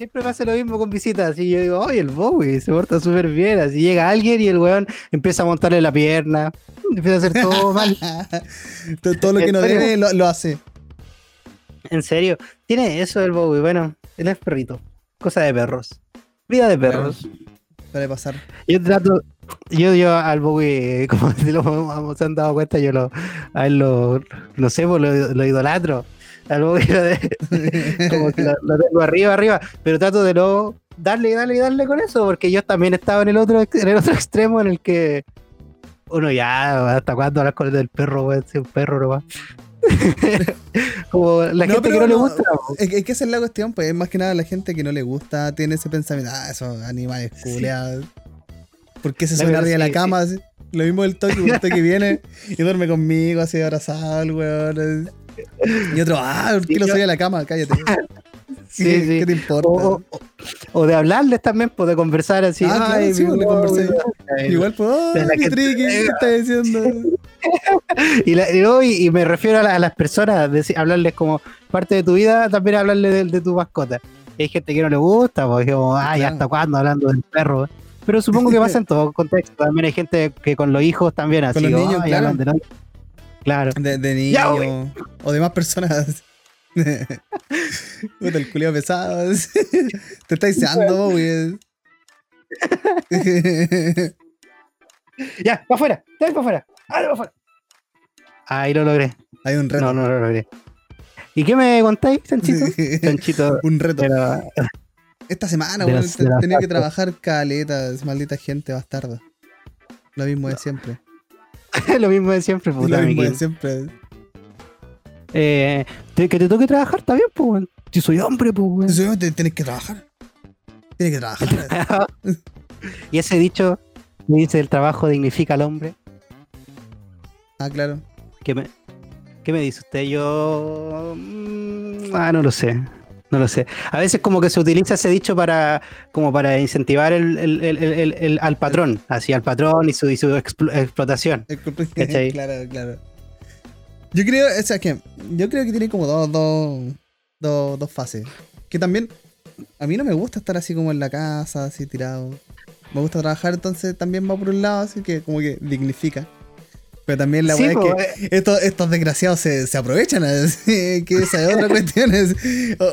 siempre hace lo mismo con visitas. Y yo digo, oye, el Bowie se porta súper bien. Así llega alguien y el weón empieza a montarle la pierna, empieza a hacer todo mal. todo, lo que no debe lo, hace. En serio, tiene eso el Bowie. Bueno, él es perrito. Cosa de perros. Vida de perros. Puede pasar. Yo trato, yo, yo al Bowie, como se, lo, se han dado cuenta, yo lo, a él lo, no sé, pues lo, lo idolatro al Bowie como que lo, tengo arriba, arriba, pero trato de no darle y darle y darle con eso, porque yo también estaba en el otro, en el otro extremo en el que uno ya, ¿hasta cuándo hablas con el perro, güey? un perro nomás. como la gente que no, le gusta. Es, que esa es la cuestión, pues es más que nada la gente que no le gusta, tiene ese pensamiento, ah, esos animales culeados. ¿Por qué se suena arriba de la cama? Lo mismo el toque, el toque viene y duerme conmigo así abrazado, el weón. Y otro, ah, ¿por qué lo soy a la cama? Cállate. Sí, sí. ¿Qué te importa? O, de hablarles también, pues de conversar así. Ah, claro, sí, le conversé. Igual, pues, oh, qué triqui, ¿qué estás diciendo? y, y, me refiero a, las personas, decir, hablarles como parte de tu vida, también hablarles de, tu mascota. hay gente que no le gusta, porque como, ay, ¿hasta cuándo hablando del perro? Pero supongo que pasa en todo contexto. También hay gente que con los hijos también así. Con los niños, claro. Claro. De, de niños. O de más personas. Puta, el culio pesado. Te está deseando, güey. ya, para afuera. Dale para afuera. Dale para afuera. Ahí lo logré. Hay un reto. No, no lo logré. ¿Y qué me contáis, Sanchito? Sanchito. un reto. Esta semana, güey, tenía que trabajar caletas, maldita gente bastarda. Lo mismo de siempre. lo mismo de siempre, puta. Lo mismo de siempre. Eh, que te toque trabajar, está bien, pues, Si soy hombre, pues, Si soy hombre, tienes que trabajar. Tienes que trabajar. y ese dicho me dice el trabajo dignifica al hombre. Ah, claro. ¿Qué me, qué me dice usted? Yo. Mm, ah, no lo sé. No lo sé. A veces como que se utiliza ese dicho para como para incentivar el, al patrón, así al patrón y su, y su explotación. claro, claro. Yo creo, o sea, que yo creo que tiene como dos, dos, dos, dos fases. Que también a mí no me gusta estar así como en la casa, así tirado. Me gusta trabajar, entonces también va por un lado, así que como que dignifica. Pero también la verdad es que estos, estos desgraciados se, se aprovechan, que esa es otra cuestión.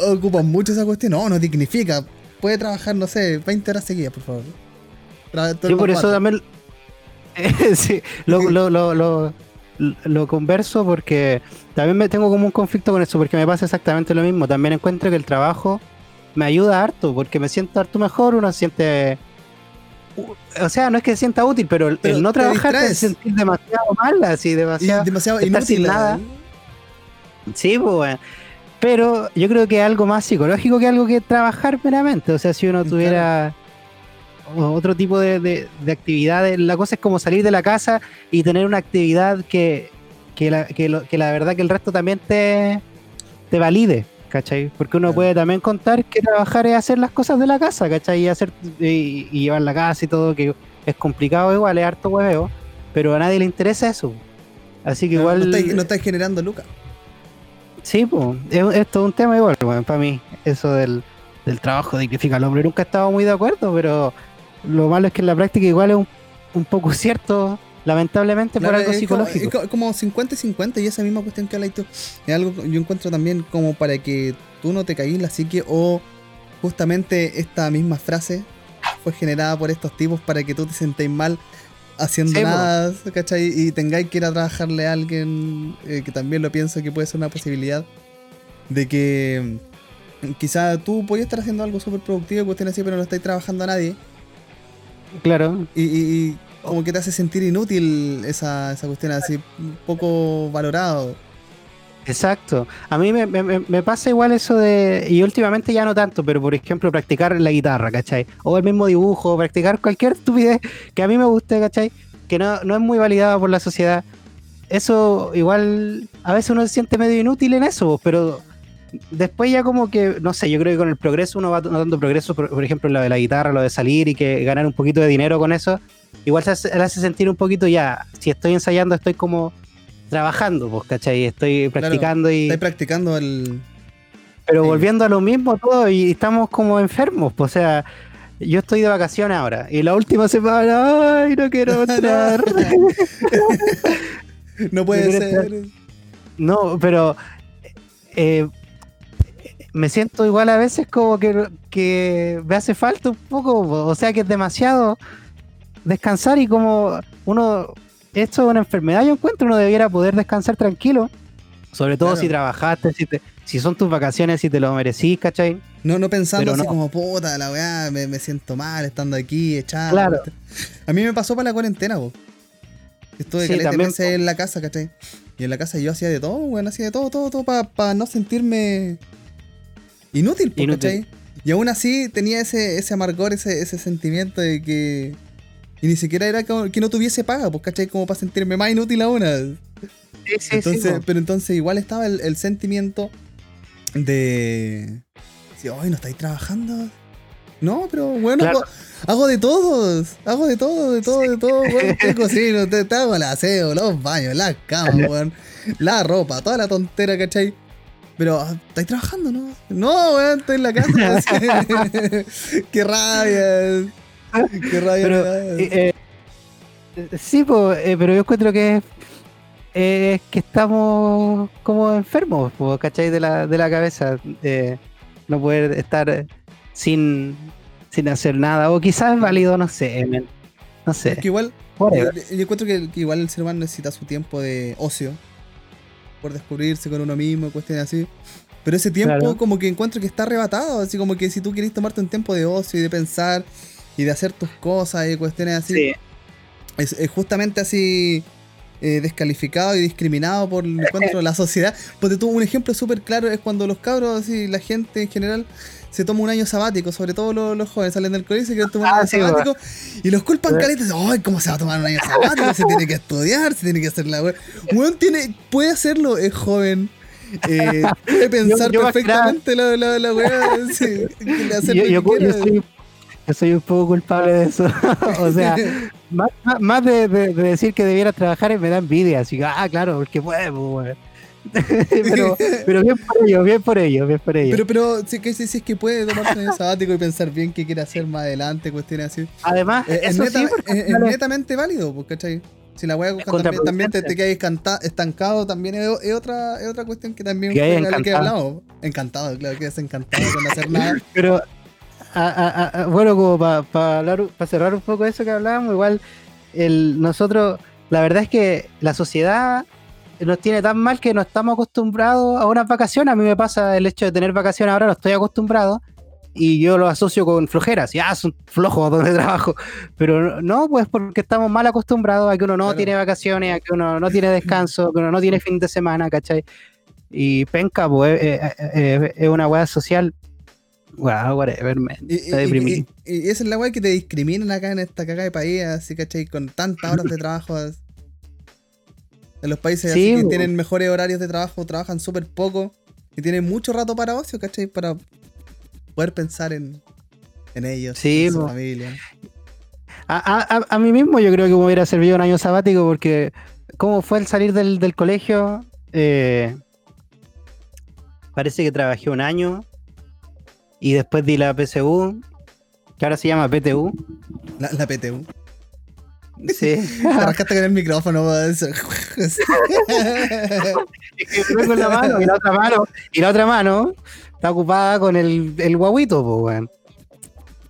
ocupan mucho esa cuestión. No, no dignifica. Puede trabajar, no sé, 20 horas seguidas, por favor. Yo por eso también. sí, lo, lo, lo, lo, converso porque también me tengo como un conflicto con eso, porque me pasa exactamente lo mismo. También encuentro que el trabajo me ayuda harto, porque me siento harto mejor, uno se siente o sea, no es que se sienta útil, pero el, no trabajar te, sentir demasiado mal, así, demasiado, demasiado inútil. nada. Sí, pues, pero yo creo que es algo más psicológico que algo que trabajar meramente. O sea, si uno tuviera otro tipo de, de, actividades, la cosa es como salir de la casa y tener una actividad que, que, la, que, la verdad que el resto también te, te valide. ¿Cachai? Porque uno puede también contar que trabajar es hacer las cosas de la casa, ¿cachai? Y, hacer, y, llevar la casa y todo, que es complicado igual, es harto hueveo, pero a nadie le interesa eso. Así que igual... No estáis generando lucas. Sí, pues, es, todo un tema igual, para mí, eso del, del trabajo dignifica al hombre. Nunca he estado muy de acuerdo, pero lo malo es que en la práctica igual es un, un poco cierto lamentablemente por algo psicológico. es como 50 y 50 y esa misma cuestión que hablas tú. Es algo yo encuentro también como para que tú no te caigas la psique o justamente esta misma frase fue generada por estos tipos para que tú te sentéis mal haciendo nada, ¿cachai? Y tengáis que ir a trabajarle a alguien eh, que también lo pienso que puede ser una posibilidad de que mm, quizá tú podías estar haciendo algo súper productivo y cuestiones así, pero no estáis trabajando a nadie. Claro. y, como que te hace sentir inútil esa, esa cuestión, así poco valorado. Exacto. A mí me, pasa igual eso de. Y últimamente ya no tanto, pero por ejemplo, practicar la guitarra, ¿cachai? O el mismo dibujo, practicar cualquier estupidez que a mí me guste, ¿cachai? Que no, no es muy validada por la sociedad. Eso igual. A veces uno se siente medio inútil en eso, pero después ya como que. No sé, yo creo que con el progreso uno va notando progreso, por, por ejemplo, lo de la guitarra, lo de salir y que ganar un poquito de dinero con eso igual se hace, hace sentir un poquito ya, si estoy ensayando estoy como trabajando, pues, ¿cachai? Estoy practicando y... Estoy practicando el... Pero volviendo a lo mismo todo y estamos como enfermos, pues, o sea, yo estoy de vacaciones ahora y la última semana, ay, no quiero entrar. No puede ser. no, pero eh, me siento igual a veces como que, que me hace falta un poco, o sea que es demasiado descansar y como uno, esto es una enfermedad, yo encuentro, uno debiera poder descansar tranquilo, sobre todo Claro. si trabajaste, si, te- si son tus vacaciones, si te lo merecís, ¿cachai? No, no pensando Pero así no. como, puta, la weá, me, me siento mal estando aquí, echado. Claro. A mí me pasó para la cuarentena, vos. Estuve Sí, también, meses en la casa, ¿cachai? Y en la casa yo hacía de todo, weón, hacía de todo, todo, todo para no sentirme inútil, po, Inútil. ¿cachai? Y aún así tenía ese, ese amargor, ese, ese sentimiento de que. Y ni siquiera era como que no tuviese paga, pues, ¿cachai? Como para sentirme más inútil aún. Sí, sí, Entonces, pero entonces igual estaba el, el sentimiento de. Sí, hoy no estáis trabajando. No, pero bueno, Claro. hago, hago de todos. Hago de todo, de todo, de todo, weón. Te cocino, te, te hago el aseo, los baños, la cama, weón. La ropa, toda la tontera, ¿cachai? Pero, ¿estáis trabajando, no? No, weón, estoy en la casa. Qué rabia. Qué rabia. Pero, eh, eh, sí, po, eh, pero yo encuentro que es que estamos como enfermos, po, ¿cachai? De la, de la cabeza. no poder estar sin, sin hacer nada. O quizás es válido, no sé. No sé. Es que igual. Yo, yo encuentro que, que igual el ser humano necesita su tiempo de ocio por descubrirse con uno mismo, cuestiones así. Pero ese tiempo Claro. como que encuentro que está arrebatado, así como que si tú querés tomarte un tiempo de ocio y de pensar y de hacer tus cosas y cuestiones así, Sí, es, es justamente así eh, descalificado y discriminado por encuentro la sociedad. Porque tú, un ejemplo súper claro es cuando los cabros, así, la gente en general, se toma un año sabático, sobre todo los, los jóvenes salen del colegio y se quieren tomar un Ah, año sí, sabático y los culpan caletas. Ay, ¿cómo se va a tomar un año sabático? Se tiene que estudiar, se tiene que hacer la web. Weón tiene, puede hacerlo, es joven. Eh, puede pensar yo perfectamente la, la, la sí, hacer yo, soy, yo soy un poco culpable de eso. o sea, más, más- de, de- de decir que debiera trabajar me da envidia. Así que, ah, claro, porque puede, pues. pero, pero bien por ello, bien por ello, bien por ello. Pero, pero que sí, sí es que puede tomarse un sabático y pensar bien qué quiere hacer más adelante, cuestiones así. Además, Eh, es, neta- sí, es- es es- netamente válido, pues, ¿cachai? Si la weá también, también te, te quedas estancado, también es, es otra, es otra cuestión que también Que la que encantado. hablamos. Encantado, claro, quedas encantado con hacer nada. Pero, a- a- a- bueno, como para cerrar un poco eso que hablábamos, igual el, nosotros, la verdad es que la sociedad nos tiene tan mal que no estamos acostumbrados a unas vacaciones. A mí me pasa el hecho de tener vacaciones ahora, no estoy acostumbrado. Y yo lo asocio con flojeras, ya son flojos donde trabajo. Pero no, pues porque estamos mal acostumbrados a que uno no Claro. tiene vacaciones, a que uno no tiene descanso, que uno no tiene fin de semana, ¿cachai? Y penca, pues eh, eh, eh, es una weá social. Wow, whatever, man. Y, Está deprimido. y- y esa es la weá que te discriminan acá en esta cagada de país, así, ¿cachai? Con tantas horas de trabajo. En los países Sí, así que tienen mejores horarios de trabajo, trabajan súper poco y tienen mucho rato para ocio, ¿cachai? Para poder pensar en, en ellos, Sí, en su familia. A, a- mí mismo yo creo que me hubiera servido un año sabático porque como fue el salir del, del colegio, eh, parece que trabajé un año y después di la PSU, que ahora se llama PTU. La, la PTU. Sí. Te rascaste con el micrófono. Es que tengo en la mano y la otra mano, y la otra mano está ocupada con el, el guaguito, pues, weón.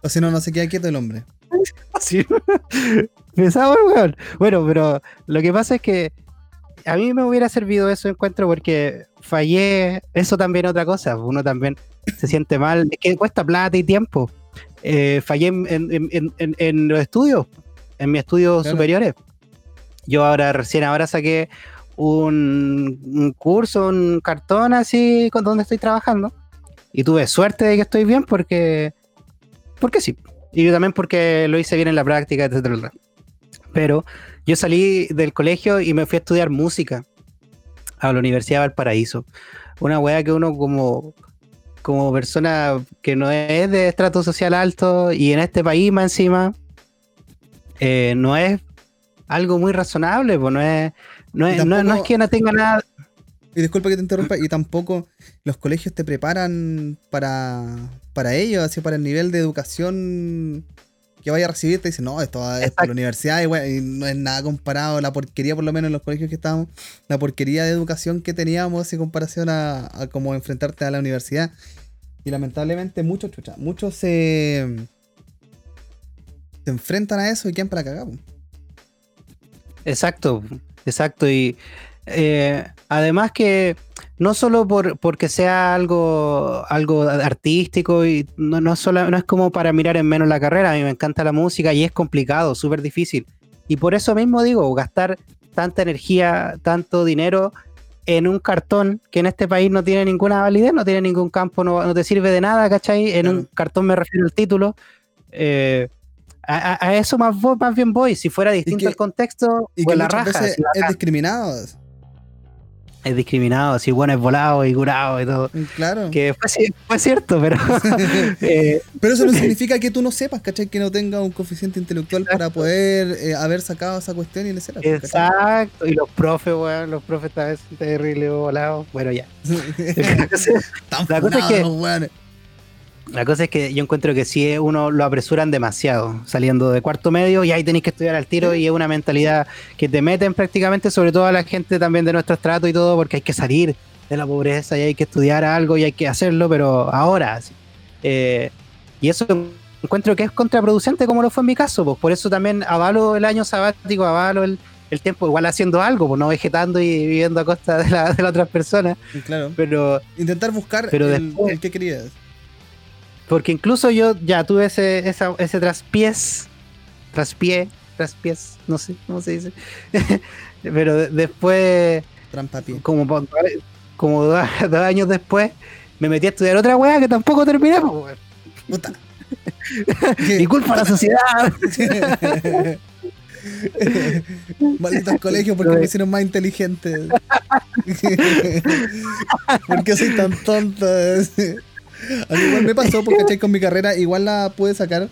o si no, no se queda quieto el hombre. Sí. Pesado, weón. Bueno, pero lo que pasa es que a mí me hubiera servido eso encuentro porque fallé. Eso también es otra cosa. Uno también se siente mal. Es que cuesta plata y tiempo. Eh, fallé en, en- en- en- en los estudios, en mis estudios Claro. superiores. Yo ahora, recién ahora saqué un, un curso, un cartón así con donde estoy trabajando. Y tuve suerte de que estoy bien porque. Porque sí. Y yo también porque lo hice bien en la práctica, etcétera. Pero yo salí del colegio y me fui a estudiar música a la Universidad de Valparaíso. Una weá que uno como, como persona que no es de estrato social alto y en este país más encima, eh, no es algo muy razonable, pues no es, no Y es, no, no es que no tenga nada. y disculpa que te interrumpa, y tampoco los colegios te preparan para, para ello, así para el nivel de educación que vaya a recibir, te dicen, no, esto va es para la universidad y, no es nada comparado, la porquería, por lo menos en los colegios que estábamos, la porquería de educación que teníamos en comparación a, a como enfrentarte a la universidad. Y lamentablemente muchos, chucha, muchos se, se enfrentan a eso y quedan para cagar. Exacto, exacto. Y eh, además que no solo por, porque sea algo, algo artístico y no, no, solo, no es como para mirar en menos la carrera, a mí me encanta la música y es complicado, súper difícil. Y por eso mismo digo, gastar tanta energía, tanto dinero en un cartón que en este país no tiene ninguna validez, no tiene ningún campo, no, te sirve de nada, ¿cachai? En un cartón me refiero al título. Eh, a, eso más, más bien voy. Si fuera distinto el contexto, y pues la raja. es discriminado. Es discriminado, así bueno, es volado y curado y todo. Claro. Que fue, cierto, pero. Eh, pero eso no significa que tú no sepas, ¿cachai? Que no tenga un coeficiente intelectual para poder eh, haber sacado esa cuestión y le será. Exacto. Y los profes, weón, los profes estaban terrible volados. Bueno, ya. la cosa es que. La cosa es que yo encuentro que si uno lo apresuran demasiado, saliendo de cuarto medio y ahí tenéis que estudiar al tiro y es una mentalidad que te meten prácticamente, sobre todo a la gente también de nuestro estrato y todo, porque hay que salir de la pobreza y hay que estudiar algo y hay que hacerlo, pero ahora. Eh, y eso encuentro que es contraproducente como lo fue en mi caso, pues por eso también avalo el año sabático, avalo el, tiempo igual haciendo algo, pues no vegetando y viviendo a costa de, la, de las otras personas. Claro. Pero intentar buscar el que querías. Porque incluso yo ya tuve ese, ese traspiés, traspié, traspiés, no sé cómo se dice. Pero después, como, como dos, años después, me metí a estudiar otra weá que tampoco terminé. Pues, Puta. Mi culpa a la sociedad. Malditos colegios porque me hicieron más inteligente. ¿Por qué soy tan tonto? A mí igual me pasó, porque ¿cachai? Con mi carrera igual la pude sacar,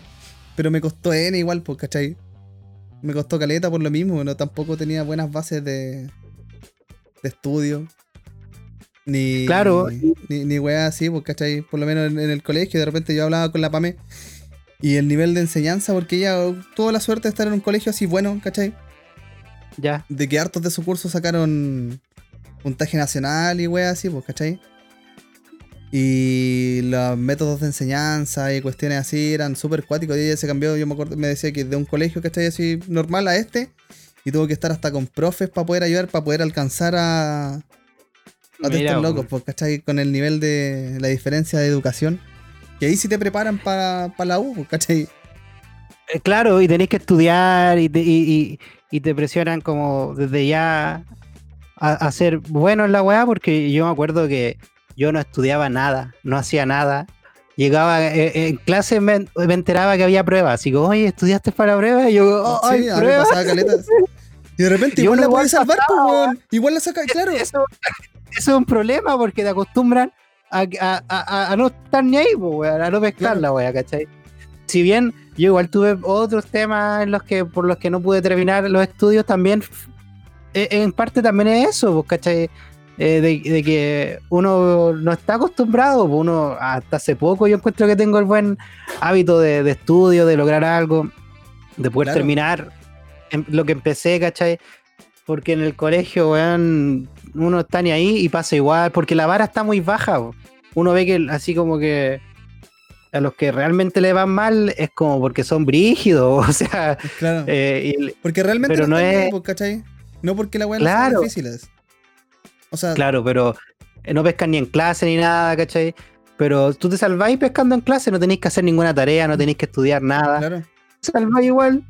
pero me costó N igual, pues, ¿cachai? Me costó caleta por lo mismo, no tampoco tenía buenas bases de, de estudio. Ni, claro. ni, ni, así, pues, ¿cachai? Por lo menos en, el colegio, de repente yo hablaba con la PAME y el nivel de enseñanza, porque ella tuvo la suerte de estar en un colegio así bueno, ¿cachai? Ya. De que hartos de su curso sacaron puntaje nacional y weas así, pues, ¿cachai? Y los métodos de enseñanza y cuestiones así eran súper cuáticos. Y ella se cambió, yo me acuerdo, me decía que de un colegio que está así normal a este. Y tuvo que estar hasta con profes para poder ayudar, para poder alcanzar a, a estos locos, pues, ¿cachai? Con el nivel de la diferencia de educación. Que ahí sí te preparan para la U, pues, ¿cachai? Eh, claro, y tenéis que estudiar y te, y, y, te presionan como desde ya a, a, ser bueno en la weá, porque yo me acuerdo que yo no estudiaba nada, no hacía nada. Llegaba eh, eh, en clase, me, enteraba que había pruebas. Así como, oye, ¿estudiaste para pruebas? Y yo, oh, sí, pruebas. Y de repente igual la puedes salvar, pues, Igual la sacas, claro. Eso, es un problema porque te acostumbran a, a, a, no estar ni ahí, pues, a no pescarla, claro. ¿cachai? Si bien yo igual tuve otros temas en los que por los que no pude terminar los estudios, también e, en parte también es eso, pues, ¿cachai? Eh, de, que uno no está acostumbrado, pues uno hasta hace poco yo encuentro que tengo el buen hábito de, estudio, de lograr algo, de poder terminar lo que empecé, ¿cachai? Porque en el colegio, weón, uno está ni ahí y pasa igual, porque la vara está muy baja. Uno ve que así como que a los que realmente le van mal es como porque son brígidos, o sea. Claro. Eh, porque realmente no, es. ¿cachai? No porque la weá claro. no difíciles claro, pero eh, no pescan ni en clase ni nada, ¿cachai? Pero tú te salváis pescando en clase, no tenéis que hacer ninguna tarea, no tenéis que estudiar nada. Claro. Salváis igual,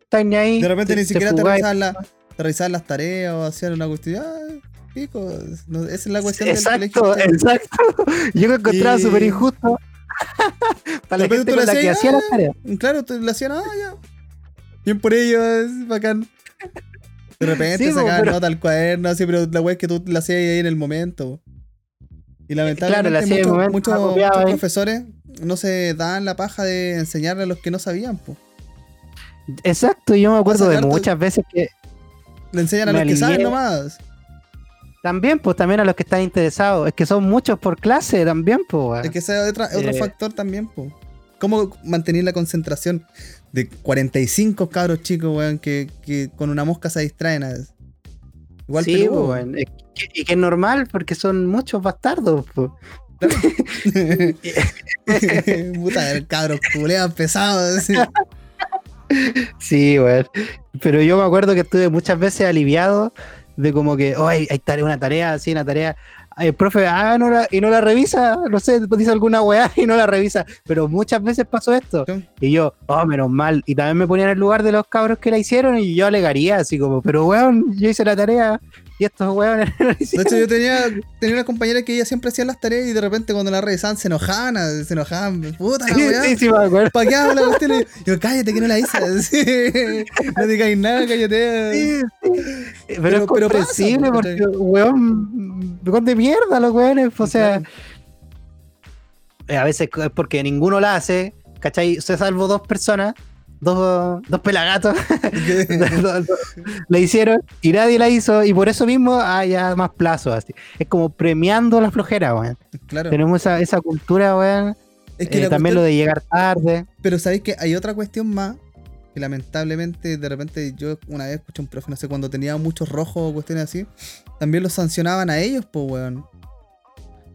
estáis ni ahí. De repente ni siquiera te, revisaban las tareas o hacían una cuestión. Ah, pico. esa es la cuestión exacto, del Exacto, Yo me encontraba súper injusto. Para la gente con la que hacía las tareas. Claro, tú le hacían, ah, ya. Bien por ellos, bacán. De repente sacaban nota al cuaderno, así, pero la wea es que tú la hacías ahí en el momento. Y lamentablemente muchos, profesores no se dan la paja de enseñarle a los que no sabían, po. Exacto, yo me acuerdo de muchas veces que. Le enseñan a los que saben nomás. También, pues también a los que están interesados. Es que son muchos por clase también, pues. Es que ese es otro, otro Eh. factor también, pues. ¿Cómo mantener la concentración de 45 cabros chicos, weón, que, que con una mosca se distraen? a? Igual sí, pues, weón. Que- y que es normal porque son muchos bastardos, pues. Puta, el cabro culeado pesado. así. Sí, weón. Pero yo me acuerdo que estuve muchas veces aliviado de como que, oh, hay, hay tarea, una tarea, así, una tarea. El profe, ah, no la, y no la revisa, no sé, dice alguna weá y no la revisa. Pero muchas veces pasó esto. Sí. Y yo, oh, menos mal. Y también me ponía en el lugar de los cabros que la hicieron y yo alegaría, así como, pero weón, yo hice la tarea y estos la De hecho, yo tenía, tenía una compañera que ella siempre hacía las tareas y de repente cuando la revisaban se enojaban, se enojaban. Puta, la weá. sí, sí, me acuerdo. ¿Para qué hago la cuestión? Y Yo, cállate que no la hice. No digáis nada, cállate. Sí, sí. Pero, Pero- es pero pasa, comprensible po, porque, weón, weón de mierda los weones, o sea, eh, a veces es porque ninguno la hace, ¿cachai? Se salvo dos personas, dos, dos pelagatos, la hicieron y nadie la hizo y por eso mismo hay ya más plazos así. Es como premiando la flojera, weón. claro. Tenemos esa, esa cultura, weón. Es que Eh, también cuestión- lo de llegar tarde. Pero sabéis que hay otra cuestión más que lamentablemente de repente yo una vez escuché a un profe, no sé, cuando tenía muchos rojos o cuestiones así, también los sancionaban a ellos, pues, weón.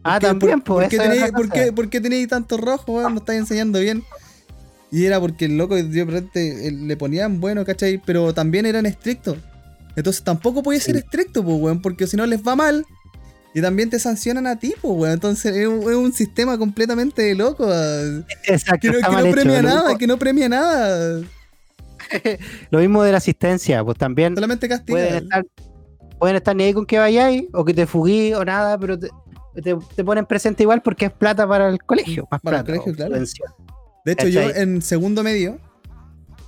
Ah, ¿Por qué- también, pues. ¿por qué tenéis, por qué tantos rojos, weón? No estáis enseñando bien. Y era porque el loco de repente eh, le ponían bueno, ¿cachai? Pero también eran estrictos. Entonces tampoco podía ser estricto, pues, weón, porque si no les va mal. Y también te sancionan a ti, pues, weón. Entonces es un, es un sistema completamente loco. ah, Exacto, Que no, que premia nada, que no premia nada. Lo mismo de la asistencia, pues también Solamente castiga. pueden estar, pueden estar ni ahí con que vayáis o que te fuguís o nada, pero te, te- te ponen presente igual porque es plata para el colegio. Más Para el plata, colegio, o claro. De hecho, yo en segundo medio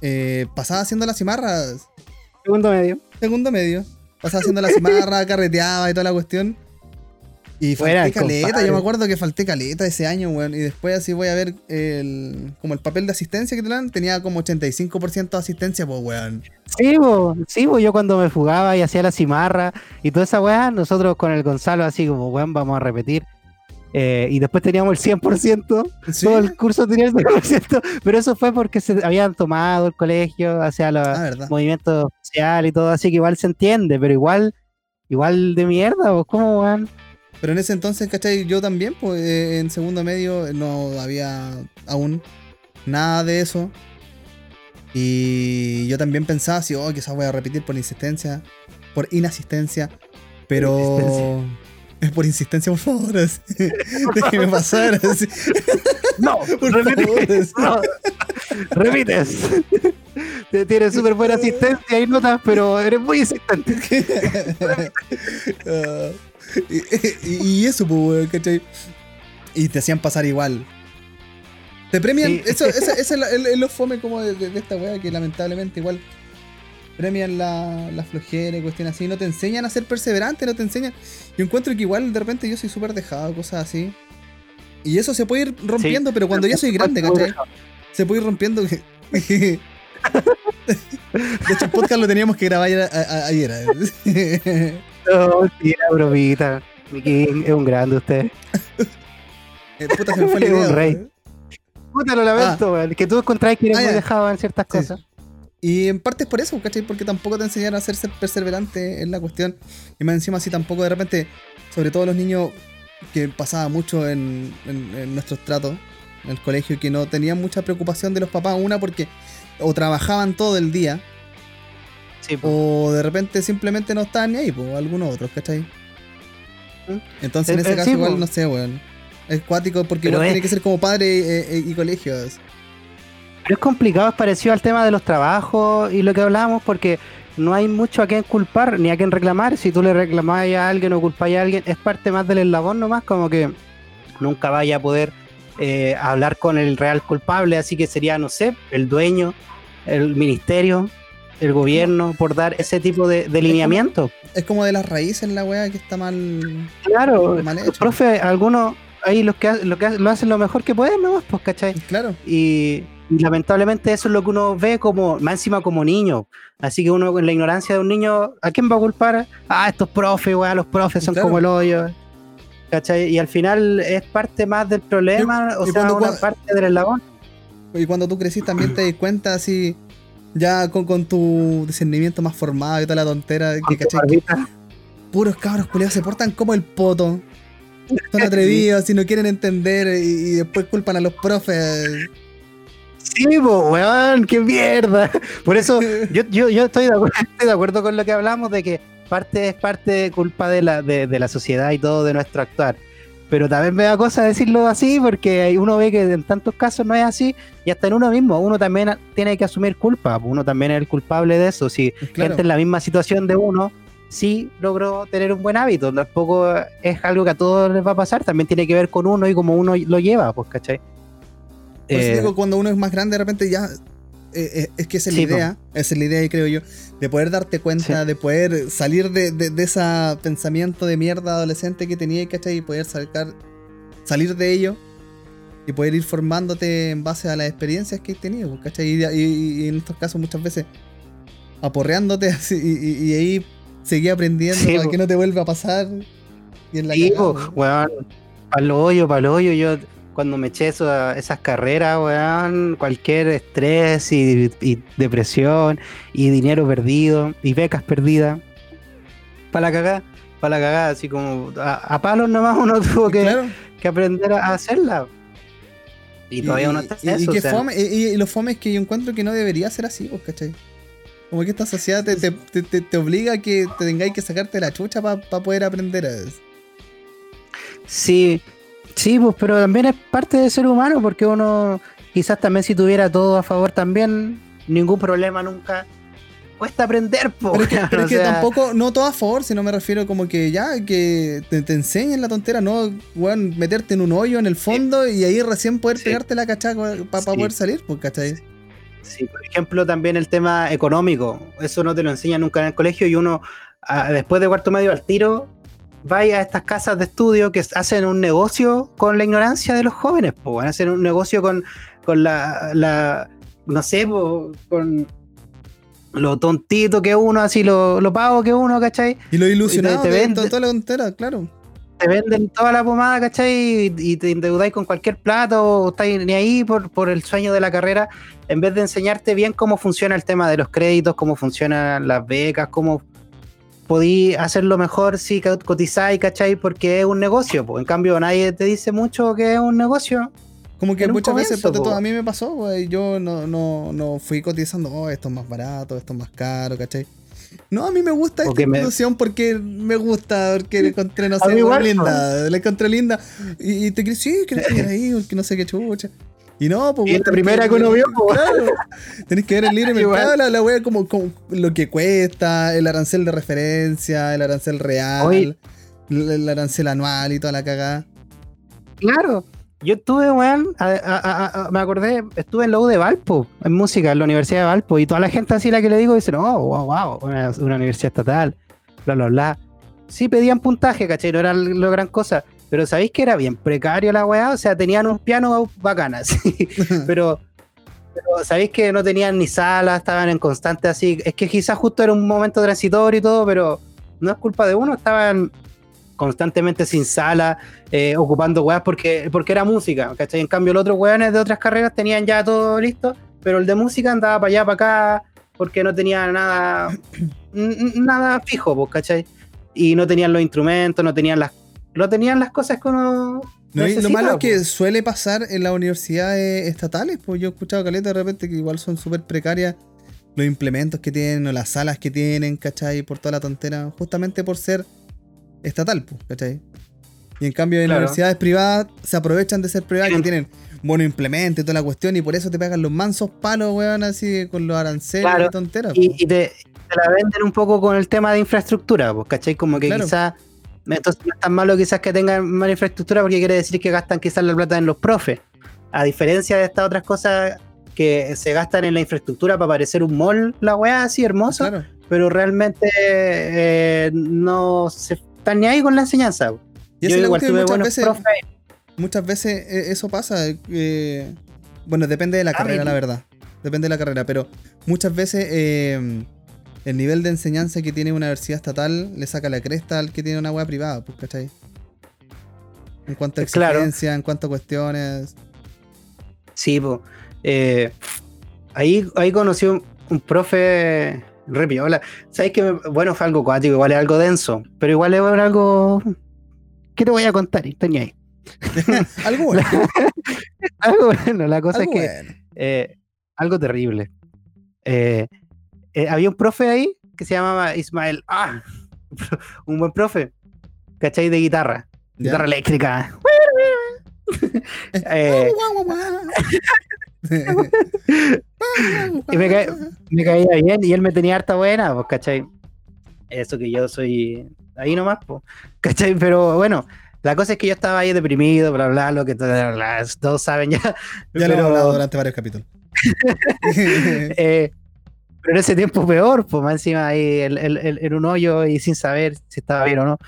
eh, pasaba haciendo las cimarras. Segundo medio. Segundo medio. Pasaba haciendo la cimarra, carreteaba y toda la cuestión. Y Fuera, falté caleta. compadre. Yo me acuerdo que falté caleta ese año, weón. Y después así voy a ver el, como el papel de asistencia que te dan. Tenía como 85% de asistencia, pues, weón. Sí, bo, sí, bo, yo cuando me fugaba y hacía la cimarra y toda esa weá, nosotros con el Gonzalo así como, weón, vamos a repetir. Eh, y después teníamos el 100%, Sí. todo el curso tenía el 100%, pero eso fue porque se habían tomado el colegio, hacia los Ah, movimientos sociales y todo, así que igual se entiende, pero igual, igual de mierda, pues, ¿cómo, weón? Pero en ese entonces, ¿cachai? Yo también, pues eh, en segundo medio no había aún nada de eso. Y yo también pensaba así, oh, quizás voy a repetir por insistencia, por inasistencia. Pero. Por insistencia, por favor. así. Déjeme pasar. así. No, Por repites, favor. no, repites. Te- Tienes súper buena asistencia y notas, pero eres muy insistente. Ah, y, y- eso, pues, ¿cachai? Y te hacían pasar igual. Te premian, Sí. eso, eso, eso es el, el lo fome como de, de- de esta weá, que lamentablemente igual premian la, la flojera y cuestiones así, no te enseñan a ser perseverante, no te enseñan. Yo encuentro que igual de repente yo soy súper dejado, cosas así. Y eso se puede ir rompiendo, pero cuando ya soy grande, ¿cachai? Se puede ir rompiendo. de hecho, el podcast lo teníamos que grabar ayer. a- a- ayer, ¿eh? No, sí, era bromita. Miki es un grande usted. Eh, puta, se me fue un rey. weón. Puta, lo lamento, weón. Que tú encontrás que eres Ah, muy dejado en ciertas Sí. cosas. Y en parte es por eso, ¿cachai? Porque tampoco te enseñaron a ser perseverante en la cuestión. Y más encima así tampoco de repente, sobre todo los niños que pasaba mucho en, en- en nuestros tratos, en el colegio, que no tenían mucha preocupación de los papás, una porque o trabajaban todo el día, Sí, o de repente simplemente no estaban ni ahí, pues, algunos otros, ¿cachai? ¿Mm? Entonces en Eh, ese eh, caso sí, igual no sé, weón. Es cuático porque Pero igual es- tiene que ser como padre eh, eh, y colegios. Pero es complicado, es parecido al tema de los trabajos y lo que hablábamos, porque no hay mucho a quien culpar ni a quien reclamar. Si tú le reclamas a alguien o culpáis a alguien, es parte más del eslabón nomás, como que nunca vaya a poder eh, hablar con el real culpable, así que sería, no sé, el dueño, el ministerio, el gobierno, por dar ese tipo de, de lineamiento. Es como de las raíces la weá que está mal. Claro, Mal hecho. profe, algunos ahí los que, ha- lo que lo hacen lo mejor que pueden nomás, pues, ¿cachai? Claro. Y, lamentablemente eso es lo que uno ve como, más encima como niño. Así que uno con la ignorancia de un niño, ¿a quién va a culpar? Ah, estos profes, weá, los profes son como el hoyo. ¿Cachai? Y al final es parte más del problema, o sea, una parte del eslabón. Y cuando tú crecís también te das cuenta así, ya con, tu discernimiento más formado y toda la tontera, que, ¿cachai? puros cabros culiados se portan como el poto. Son atrevidos y no quieren entender y, después culpan a los profes. Sí, weón, qué mierda. Por eso yo, yo, yo estoy, de acuerdo, estoy de acuerdo con lo que hablamos de que parte es parte de culpa de la, de, la sociedad y todo de nuestro actuar. Pero también me da cosa decirlo así porque uno ve que en tantos casos no es así y hasta en uno mismo, uno también tiene que asumir culpa, uno también es el culpable de eso. Si gente en la misma situación de uno sí logró tener un buen hábito. Tampoco es algo que a todos les va a pasar, también tiene que ver con uno y cómo uno lo lleva, pues, ¿cachai? Pues eh, digo, cuando uno es más grande, de repente ya. Eh, eh, es que esa es la idea, esa es la idea, creo yo, de poder darte cuenta, de poder salir de, de, ese pensamiento de mierda adolescente que tenía, ¿cachai? Y poder sacar, salir de ello y poder ir formándote en base a las experiencias que has tenido, pues, ¿cachai? Y, en estos casos muchas veces aporreándote así, y, ahí seguí aprendiendo para que no te vuelva a pasar. Y en la sí, weón, palo hoyo, palo hoyo, yo cuando me eché esas carreras, weón, cualquier estrés y, depresión y dinero perdido y becas perdidas, para la cagada, para la cagada, así como a, palos nomás uno tuvo que, que aprender a hacerla. Y todavía uno está en eso, y, fome, y, lo fome es que yo encuentro que no debería ser así, ¿cachai? Como que esta sociedad te, te, obliga a que te tengáis que sacarte la chucha para poder aprender a eso. Sí, sí, pues, pero también es parte del ser humano, porque uno, quizás también si tuviera todo a favor también, ningún problema nunca. Cuesta aprender, po, Pero es que, tampoco, no todo a favor, sino me refiero como que ya, que te, enseñen la tontera, no, weón, meterte en un hoyo en el fondo y ahí recién poder pegarte la cachaca para poder salir, pues, ¿cachai? Sí, por ejemplo, también el tema económico. Eso no te lo enseñan nunca en el colegio y uno, después de cuarto medio al tiro, va a estas casas de estudio que hacen un negocio con la ignorancia de los jóvenes, pues van a hacer un negocio con, con la, no sé, con lo tontito que uno, así lo, lo pago que uno, ¿cachai? Y lo ilusionado te, te toda la tontera, claro te venden toda la pomada, ¿cachai? Y, te endeudáis con cualquier plato, o estáis ni ahí por, por el sueño de la carrera, en vez de enseñarte bien cómo funciona el tema de los créditos, cómo funcionan las becas, cómo podí hacerlo mejor si cotizáis, ¿cachai? Porque es un negocio. En cambio, nadie te dice mucho que es un negocio. Como que muchas veces, a mí me pasó, yo no, no, no fui cotizando, oh, esto es más barato, esto es más caro, ¿cachai? No, a mí me gusta esta institución porque me gusta, porque le encontré, no sé, linda. Le encontré linda. Y, te crees, sí, que ahí, porque no sé qué chucha. Y no, pues. Y la primera que uno vio, pues. Claro. Tenés que ver el libre mercado, la, la wea como, como, lo que cuesta, el arancel de referencia, el arancel real, el arancel anual y toda la cagada. Claro. Yo estuve, weón, me acordé, estuve en la U de Valpo, en música, en la Universidad de Valpo, y toda la gente así la que le digo dice, no, wow, wow, una, universidad estatal, bla, bla, bla. Sí pedían puntaje, ¿cachai? No era lo gran cosa, pero sabéis que era bien precario la weá, o sea, tenían un piano bacana, sí, pero, pero sabéis que no tenían ni sala, estaban en constante así, es que quizás justo era un momento transitorio y todo, pero no es culpa de uno, estaban constantemente sin sala, eh, ocupando weas porque, porque era música, ¿cachai? En cambio, los otros weones de otras carreras tenían ya todo listo, pero el de música andaba para allá, para acá, porque no tenía nada, nada fijo, pues, ¿cachai? Y no tenían los instrumentos, no tenían las, no tenían las cosas que uno. lo malo es que pues. suele pasar en las universidades estatales, pues yo he escuchado caleta de repente que igual son súper precarias los implementos que tienen o las salas que tienen, ¿cachai? Por toda la tontera, justamente por ser estatal, ¿cachai? Y en cambio en universidades privadas se aprovechan de ser privadas que tienen buenos implementos y toda la cuestión y por eso te pegan los mansos palos, weón, así con los aranceles y tonteras. Y, te, la venden un poco con el tema de infraestructura, pues, ¿cachai? Como que quizás, entonces no es tan malo quizás que tengan mala infraestructura porque quiere decir que gastan quizás la plata en los profes. A diferencia de estas otras cosas que se gastan en la infraestructura para parecer un mall, la weá así hermoso, pero realmente eh, no se están ni ahí con la enseñanza. Y Yo igual tuve muchas veces, Muchas veces eso pasa. Eh, Bueno, depende de la Ah, carrera, mira. la verdad. Depende de la carrera, pero muchas veces eh, el nivel de enseñanza que tiene una universidad estatal le saca la cresta al que tiene una web privada, pues, ¿cachai? En cuanto a Claro. exigencia, en cuanto a cuestiones. Sí, pues. ahí, ahí conocí un, un profe re piola. ¿Sabes que Bueno, fue algo cuático, igual es algo denso, pero igual es algo. ¿Qué te voy a contar? Ahí. Algo bueno. Algo bueno, la cosa algo es que. bueno. eh, algo terrible. Eh, eh, había un profe ahí que se llamaba Ismael. ¡Ah! Un buen profe. ¿Cachai? De guitarra. ¿Ya? Guitarra eléctrica. Eh, y me, cae- me caía bien y él me tenía harta buena, pues, ¿cachai? Eso que yo soy ahí nomás, pues, ¿cachai? Pero bueno, la cosa es que yo estaba ahí deprimido, bla, bla, lo que todos saben ya. ya lo hemos pero- hablado durante varios capítulos. Eh, pero en ese tiempo peor, pues más encima ahí el- en un hoyo y sin saber si estaba bien o no.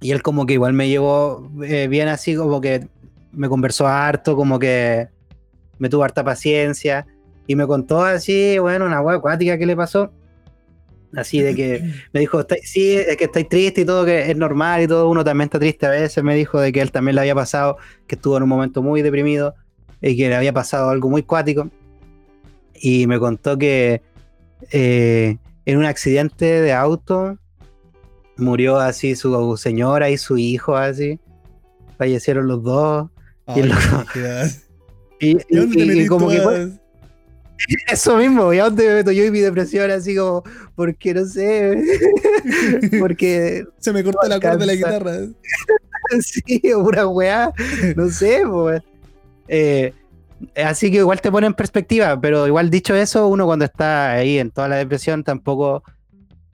Y él como que igual me llevó eh, bien así, como que me conversó harto, como que me tuvo harta paciencia y me contó así, bueno, una hueá acuática que le pasó. Así de que me dijo, "Está- sí, es que estáis triste y todo, que es normal y todo, uno también está triste a veces. Me dijo de que él también le había pasado, que estuvo en un momento muy deprimido y que le había pasado algo muy cuático. Y me contó que eh, en un accidente de auto murió así su señora y su hijo, así. Fallecieron los dos. Ay, el loco- brígido. Y, ¿Y y- dónde te y- y metís como que eso mismo, ¿y a dónde me meto yo y mi depresión? Así como, porque no sé, porque Se me cortó la cuerda de la guitarra. sí, pura weá, no sé, pues. Eh, así que igual te pone en perspectiva, pero igual dicho eso, uno cuando está ahí en toda la depresión tampoco,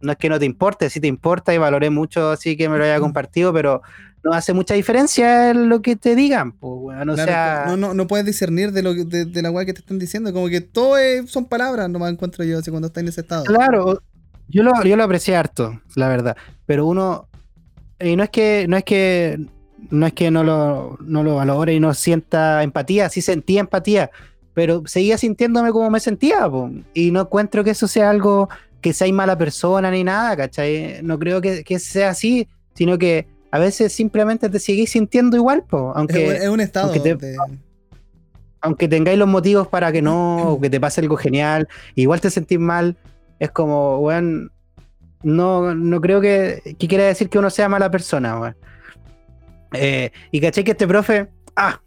no es que no te importe, sí te importa y valoré mucho así que me lo haya compartido, pero no hace mucha diferencia en lo que te digan, pues, weón, o Claro, sea, no, no, no puedes discernir de, lo, que- de, de la weá que te están diciendo. Como que todo es- son palabras, nomás encuentro yo así cuando estás en ese estado. Claro, yo lo, yo lo aprecié harto, la verdad. Pero uno, y no es que, no es que, no es que no lo, no lo valore y no sienta empatía, sí sentía empatía, pero seguía sintiéndome como me sentía, po. y no encuentro que eso sea algo que seáis mala persona ni nada, ¿cachai? No creo que, que sea así, sino que a veces simplemente te seguís sintiendo igual, po, aunque, un- es un estado. aunque te- de- aunque tengáis los motivos para que no, o que te pase algo genial, igual te sentís mal, es como, weón, no, no creo que, que quiera decir que uno sea mala persona, weón. Eh, y caché que este profe, ah,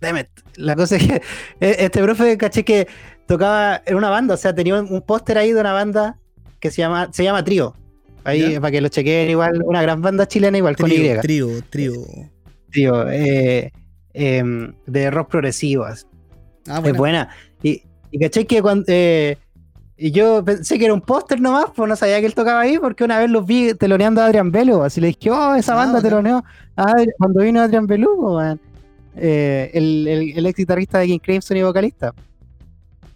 damn it, la cosa es que eh, este profe caché que tocaba en una banda, o sea, tenía un, un póster ahí de una banda que se llama, se llama Trío. Ahí, para que lo chequeen igual, una gran banda chilena igual, con Y Trío, trío, trío. eh, em, de rock progresivas. Ah, Es bueno. buena. Y, y caché que cuando. eh, y yo pensé que era un póster nomás, pues no sabía que él tocaba ahí, porque una vez los vi teloneando a Adrian Bello. Así le dije, oh, esa Ah, banda teloneó a cuando vino Adrian Bello, weón. Eh, el, el, el ex guitarrista de King Crimson y vocalista.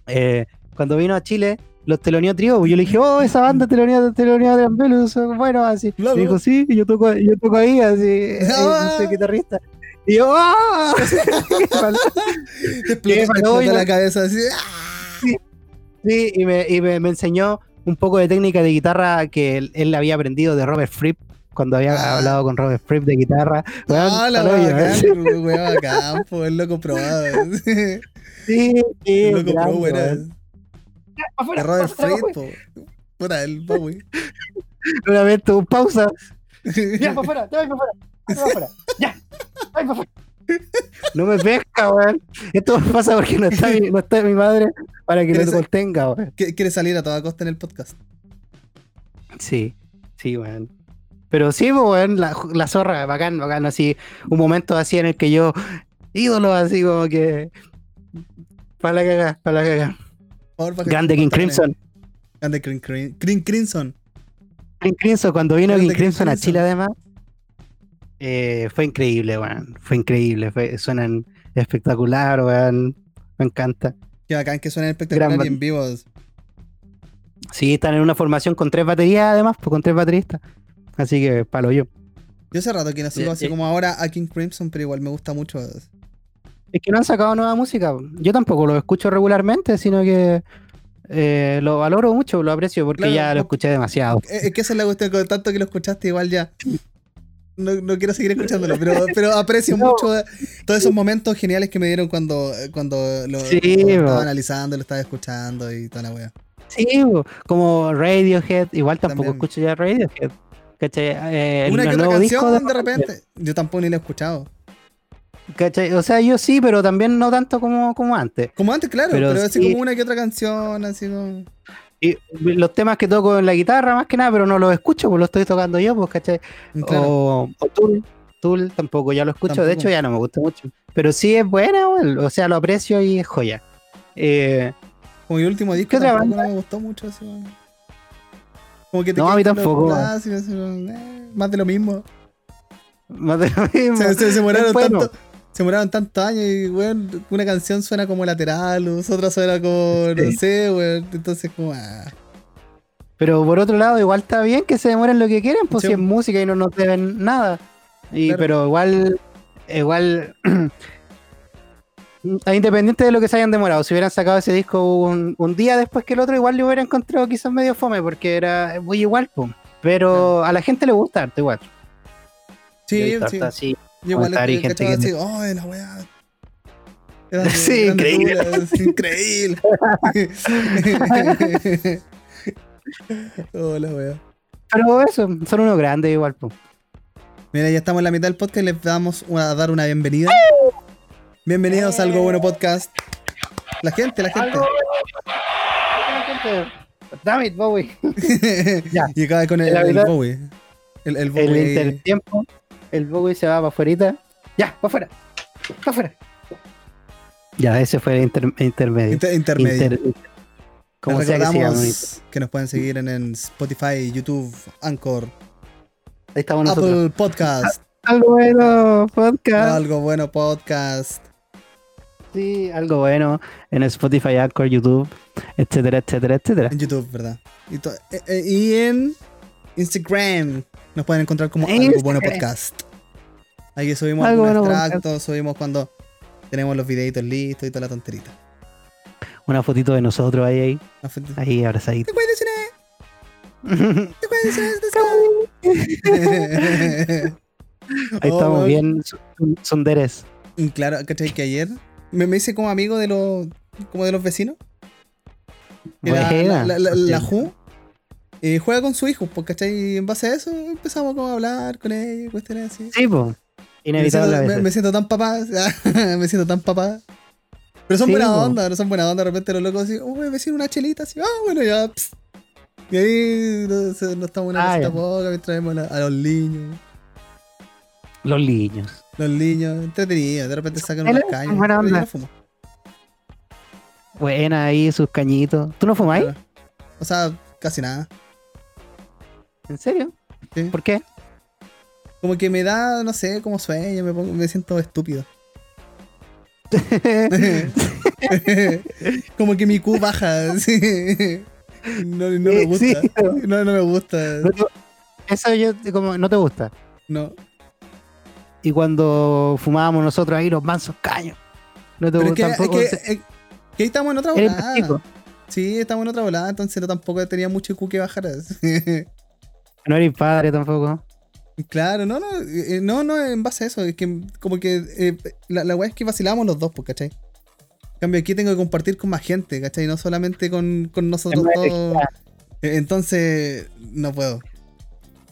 Eh, cuando vino a Chile, los teloneó trío. Yo le dije, oh, esa banda teloneó, teloneó a Adrian Bello. son buenos, así. Claro. Me dijo, sí, yo toco, yo toco ahí, así. eh, Ah. soy guitarrista. Y yo, ¡ah! Qué te parodia. la cabeza así. ¡ah! Sí, y, me, y me, me enseñó un poco de técnica de guitarra que él, él había aprendido de Robert Fripp cuando había Ah. hablado con Robert Fripp de guitarra. Weón, Ah, la ¿eh? weón, bacán, el loco probado. Sí, sí, pro, weón. weón. De Robert Fripp, po. Puta, el Bowie. Una vez tuvo pausa. Ya, para afuera, vas para afuera. vas para afuera. Ya, para afuera. No me pesca, weón. Esto pasa porque no está mi, no está mi madre para que no ¿Quieres- te contenga, weón. Qu- Quiere salir a toda costa en el podcast. Sí, sí, weón. Pero sí, pues, weón, la, la zorra, bacán, bacán, así, un momento así en el que yo, ídolo, así como que. Para la caga, para la caga. Grande King. Crimson. Grande King Crim- King Crimson. King Crimson, cuando vino King Crimson a Crimson. Chile, además, eh, fue increíble, weón. Fue increíble, fue, suenan espectacular, weón. Me encanta. Que bacán que suena espectacular Gran y en vivo. Sí, están en una formación con tres baterías, además, pues con tres bateristas. Así que, palo yo. Yo hace rato que no sigo Ya, así ya. como ahora a King Crimson, pero igual me gusta mucho. Es que no han sacado nueva música. Yo tampoco lo escucho regularmente, sino que eh, lo valoro mucho, lo aprecio porque Claro, ya lo escuché demasiado. Es es que esa es la cuestión, con tanto que lo escuchaste, igual ya. No, no quiero seguir escuchándolo, pero, pero aprecio No. mucho todos esos momentos geniales que me dieron cuando, cuando lo, Sí, lo estaba analizando, lo estaba escuchando y toda la wea. Sí, bo, como Radiohead, igual tampoco También. escucho ya Radiohead. ¿Cachai? Eh, Una que otra canción de, de- repente, yo tampoco ni la he escuchado. ¿cachai? O sea, yo sí, pero también no tanto como, como antes. Como antes, claro, pero, Pero así sí. como una que otra canción, así como. Y los temas que toco en la guitarra, más que nada, pero no los escucho, pues los estoy tocando yo, pues, ¿cachai? Claro. O, o Tool, Tool tampoco, ya lo escucho, de Tampoco. hecho ya no me gusta mucho. Pero sí es buena, o sea, lo aprecio y es joya. Eh, Como el último disco no me gustó mucho. Así como, que te No, a mí tampoco. eh, más de lo mismo. más de lo mismo. Se, se, se moraron Es bueno. tanto. Se moraron tantos años y, weón, una canción suena como lateral, otra suena como, no sé, weón. Entonces, como, ah. Pero por otro lado, igual está bien que se demoren lo que quieren, pues Sí. si es música y no nos deben nada. Y, Claro. Pero igual, igual, independiente de lo que se hayan demorado, si hubieran sacado ese disco un, un día después que el otro, igual lo hubiera encontrado quizás medio fome, porque era muy igual, pues. Pero a la gente le gusta harto igual. Sí, sí. así. Yo igual comentar y he gente que- así, oh, la weá. Grande, Sí, grande increíble. dura, es increíble. oh, la weá. Pero eso, son unos grandes igual, pues. Mira, ya estamos en la mitad del podcast y les vamos a dar una bienvenida. Bienvenidos a Algo Bueno Podcast. La gente, la gente. Dammit, Bowie. Ya. y acá con el, el Bowie. El, el El Bowie. intertiempo, el Bowie se va para afuera. Ya, para afuera. Para afuera. Ya, ese fue el inter- intermedio. Inter- intermedio. Inter- como Les que se que nos pueden seguir en, en Spotify, YouTube, Anchor, Ahí estamos nosotros. Apple Podcast, Algo bueno, podcast. Algo Bueno Podcast. Sí, algo bueno. En Spotify, Anchor, YouTube, etcétera, etcétera, etcétera. En YouTube, ¿verdad? Y, eh, eh, y en Instagram nos pueden encontrar como En Algo Bueno Instagram. Podcast. Ahí subimos Algo algunos Bueno extractos, subimos cuando tenemos los videitos listos y toda la tonterita. Una fotito de nosotros ahí, ahí, ahí abrazadito. ¿Te acuerdas, Cine? ¿Te? Ahí Oh, estamos bien sunderes. Y Claro, ¿cachai? Que ayer me, me hice como amigo de los como de los vecinos. La, la, la Ju eh, juega con su hijo, pues, ¿cachai? Y en base a eso empezamos como a hablar con ella, cuestiones así. Sí, pues. me, Inevitable siento, me- me siento tan papá, me siento tan papá. Pero son Sí, buena po. onda, no son buena onda. De repente los locos así, oh, vecino, una chelita, así, ah, bueno, ya. pss. Y ahí nos, nos estamos una Ah, poca mientras vemos a, a los niños. Los niños. Los niños, entretenidos, de repente sacan unas cañas. buena yo onda. no fumo. Buena ahí, sus cañitos. ¿Tú no fumáis? O sea, casi nada. ¿En serio? Sí. ¿Por qué? Como que me da, no sé, como sueño, me, pongo- me siento estúpido. como que mi Q baja. así. No, no me gusta. Sí. No, no me gusta. No te- Eso yo como no te gusta. No. Y cuando fumábamos nosotros ahí los mansos caños. No te Pero es que, gusta es que, es que ahí estamos en otra volada. Sí, estamos en otra volada, entonces no tampoco tenía mucho Q que bajar. No eres padre tampoco. Claro, no, no, eh, no, no, en base a eso, es que como que eh, la, la weá es que vacilamos los dos, pues, ¿cachai? En cambio, aquí tengo que compartir con más gente, ¿cachai? No solamente con, con nosotros más dos. energía. Eh, Entonces, no puedo.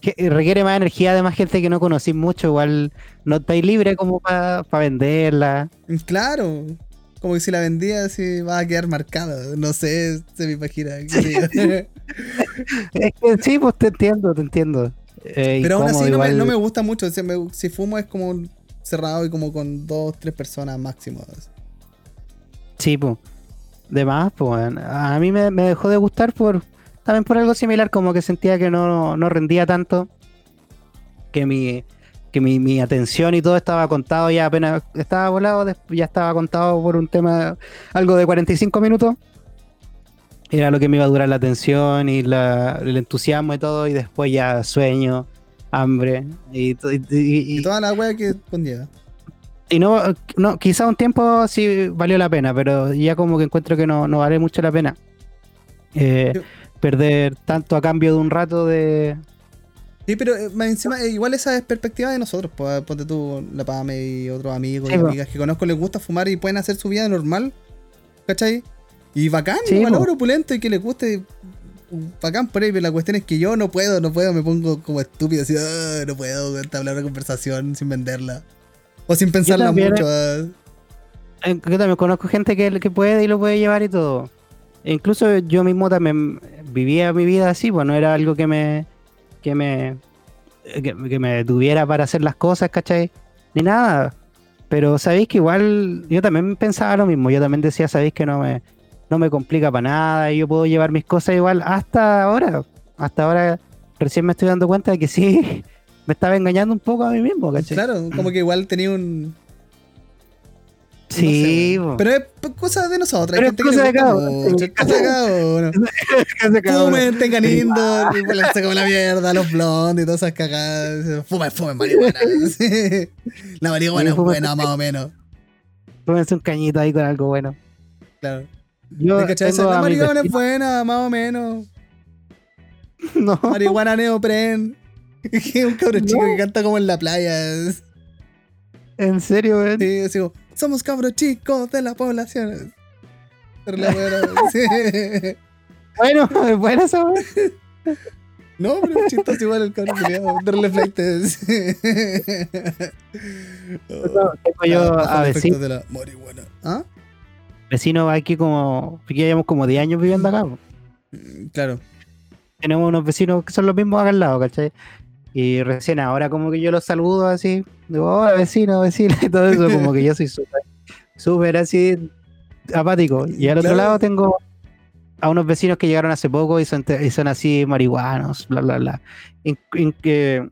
Que requiere más energía de más gente que no conocís mucho. Igual no estáis libre como para venderla. Mm, Claro, como que si la vendía, así va a quedar marcada. No sé, se me imagina. Es que sí, pues te entiendo, te entiendo. Eh, Pero aún así no me, igual. no me gusta mucho. me- si fumo es como cerrado y como con dos, tres personas máximo. Sí, pues. De más, pues. A mí me, me dejó de gustar por también por algo similar, como que sentía que no, no rendía tanto. Que mi que mi, mi atención y todo estaba contado ya apenas estaba volado, ya estaba contado por un tema, algo de 45 minutos. Era lo que me iba a durar la atención y la- el entusiasmo y todo, y después ya sueño, hambre y, y- y- Y toda la wea que conlleva. Y no, no, quizá un tiempo sí valió la pena, pero ya como que encuentro que no, no vale mucho la pena. eh, perder tanto a cambio de un rato de. Sí, pero eh, más encima, eh, igual esa es perspectiva de nosotros. Pues, ponte tú, la Pame y otros amigos Sí, y po. amigas que conozco les gusta fumar y pueden hacer su vida normal. ¿Cachai? Y bacán, Sí, igual oro opulento y que les guste. Bacán por ahí, pero la cuestión es que yo no puedo, no puedo, me pongo como estúpido, así, "Ah, no puedo entablar una conversación sin venderla. O sin pensarla también, mucho. ah. eh, Yo también conozco gente que, que puede y lo puede llevar y todo. E incluso yo mismo también vivía mi vida así, pues no era algo que me. Que me. que, que me detuviera para hacer las cosas, ¿cachai? Ni nada. Pero sabéis que igual yo también pensaba lo mismo. Yo también decía, sabéis que no me, no me complica para nada y yo puedo llevar mis cosas igual hasta ahora. Hasta ahora recién me estoy dando cuenta de que sí, me estaba engañando un poco a mí mismo, ¿cachai? Claro, como que igual tenía un. Sí, no sé, po. pero es cosa de nosotros. Pero es cosa de cada uno. mucho, es cosa de cada uno. Fumen, tengan indoor, vuelanse como la mierda, los blondes y todas esas cagadas. Fumen, fumen marihuana. La marihuana es buena, más o menos. Tómense un cañito ahí con algo bueno. Claro. Yo La marihuana es buena, más o menos. No, Marihuana neopren. Un cabro chico que canta como en la playa. en serio, weón. Sí, así como, somos cabros chicos de la población. La buena, sí. Bueno, es buena esa, weón. No, pero es chistoso igual el cabrón culiado. Darle flightes. Tengo yo Bajo a vecino, de la marihuana. ¿Ah? vecino aquí como. Ya llevamos como 10 años viviendo acá. Claro. Tenemos unos vecinos que son los mismos acá al lado, ¿cachai? Y recién ahora como que yo los saludo así. Digo, hola vecino, vecina, y todo eso. Como que yo soy súper, súper así apático. Y al otro Claro. lado tengo a unos vecinos que llegaron hace poco y son, y son así marihuanos, bla, bla, bla. In- in- que-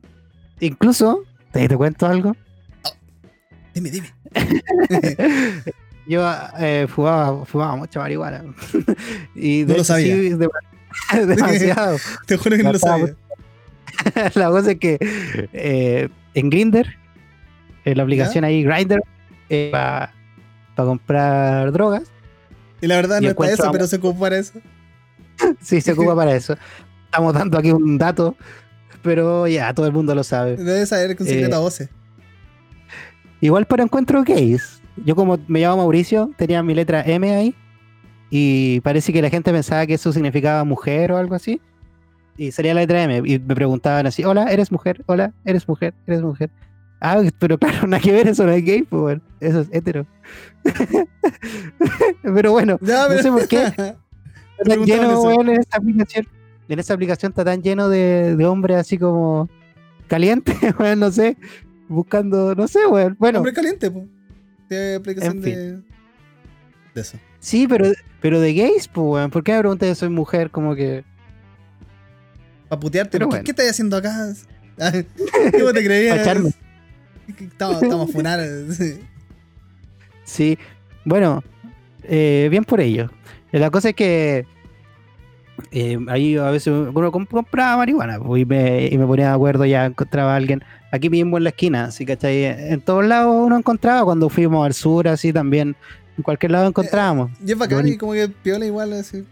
incluso, ¿te, te cuento algo? Dime, dime. Yo eh, fumaba, fumaba mucha marihuana. y No lo sabía. sí, de- demasiado. Te juro que no lo sabía. la cosa es que eh, en Grinder, en la aplicación ahí Grinder, para comprar drogas, Y la verdad y no es para eso, a- pero se ocupa para eso. sí se ocupa para eso. Estamos dando aquí un dato, pero ya todo el mundo lo sabe. Debe saber con Eh, secreto a voces. Igual para encuentro gays. Yo como me llamo Mauricio, tenía mi letra M ahí. Y parece que la gente pensaba que eso significaba mujer o algo así. Y salía la letra M. Y me preguntaban así, hola, ¿eres mujer? Hola, ¿eres mujer? ¿Eres mujer? Ah, pero claro, nada que ver, eso no es gay, pues bueno, eso es hetero. pero bueno, Ya, no sé por qué. está lleno, weón, en esta aplicación. En esta aplicación está tan lleno de, de hombres así como calientes, weón, no sé. Buscando, no sé, weón. Bueno, Hombre caliente, pues. Tiene aplicación En de. De eso. Sí, pero, pero de gays, pues, weón. ¿Por qué me preguntas si soy mujer? Como que. Para putearte. Pero ¿Qué, bueno. ¿Qué estás haciendo acá? ¿Qué vos te creías? Estamos, estamos funar. sí. Bueno, eh, bien por ello. Eh, La cosa es que. eh, ahí a veces uno comp- compraba marihuana pues, y, me, y me ponía de acuerdo, ya encontraba a alguien aquí mismo en la esquina, así ¿cachai? En todos lados uno encontraba, cuando fuimos al sur, así también, en cualquier lado encontrábamos. Y es bacán y como que piola igual así.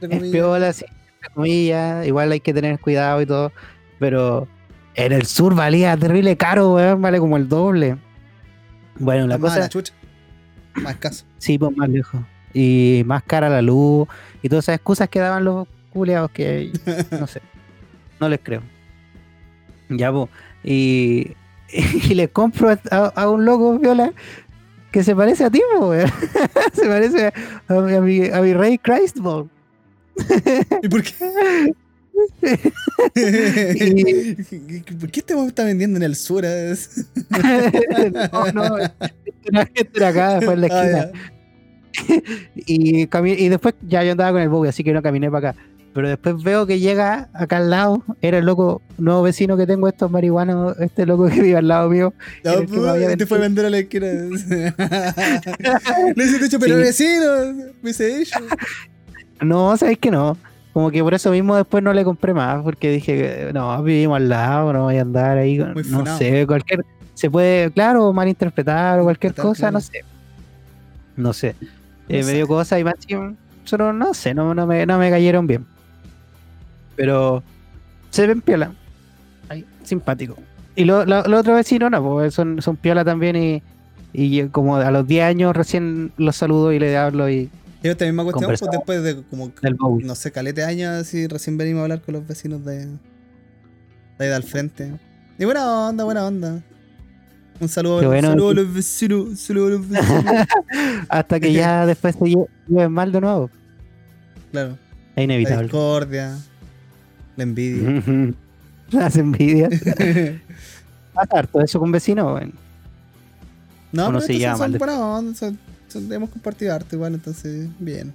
Es piola, así, comillas, igual hay que tener cuidado y todo, pero en el sur valía terrible caro, weón, vale como el doble. Bueno, la Más cosa, la chucha. Más escaso. sí, pues más lejos. Y más cara la luz y todas esas excusas que daban los culiados que, no sé, no les creo. Ya, pues, y, y le compro a, a un loco, viola, que se parece a ti, po, weón. se parece a, mi- a mi, a mi rey Christ, po. ¿Y por qué? ¿Por qué este está vendiendo en el sur? eh? no, no, era, era acá, fue en la Ah, esquina. ya. y, y después ya yo andaba con el Bobby, así que no caminé para acá. Pero después veo que llega acá al lado, era el loco, nuevo vecino que tengo, estos marihuanos, este loco que vive al lado mío. Había te fue a vender a la esquina. Le hiciste hecho, pero Sí. vecino. Me dice ellos. No, sabes que no. como que por eso mismo después no le compré más, porque dije, no, vivimos al lado, no voy a andar ahí, Muy no funado. sé, cualquier, se puede, claro, malinterpretar o cualquier cosa, claro. no sé. No sé. No Eh, me dio cosas y más solo no sé, no, no, me, no me cayeron bien. Pero se ven piola. Ay, simpático. Y lo- lo- los otros vecinos no, pues son, son piola también y, y yo como a los 10 años recién los saludo y le hablo y Y esta misma cuestión, pues después de como, no sé, calete años, así recién venimos a hablar con los vecinos de, de ahí de al frente. Y buena onda, buena onda. Un saludo, Qué bueno, un saludo a los vecinos, un saludo a los vecinos. Hasta que ya después se lle- lleven mal de nuevo. claro, Es la inevitable. discordia, la envidia. Las envidias. Pasa harto eso con vecinos, weón. no, Uno pero se estos son, mal son de- buena onda, son- son- hemos compartido harto igual, entonces, bien.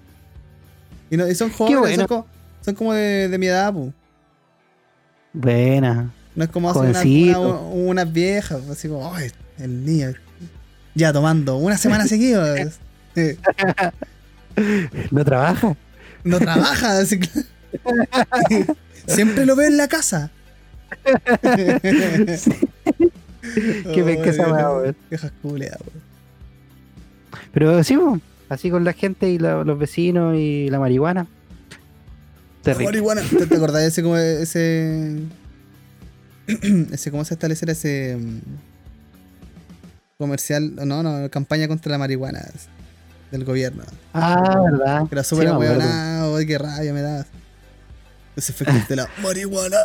Y, no, y son jóvenes, bueno. son como, son como de, de mi edad, pues. Buena. No es como hace una- una- unas viejas, así como, "Ay, el niño. Ya tomando una semana seguida. eh, ¿No trabaja? No trabaja, así que- Siempre lo veo en la casa. Sí. Qué esa weá. Viejas culeadas, weón. Pero sí, así con la gente y la- los vecinos y la marihuana. La Terrible. marihuana. ¿Te, te acordás de ese como ese. ese cómo se establecer ese mm, comercial, no, no, campaña contra la marihuana del gobierno. Ah, ¿verdad? Que era súper Sí, qué rabia me da. Ese efecto de la marihuana.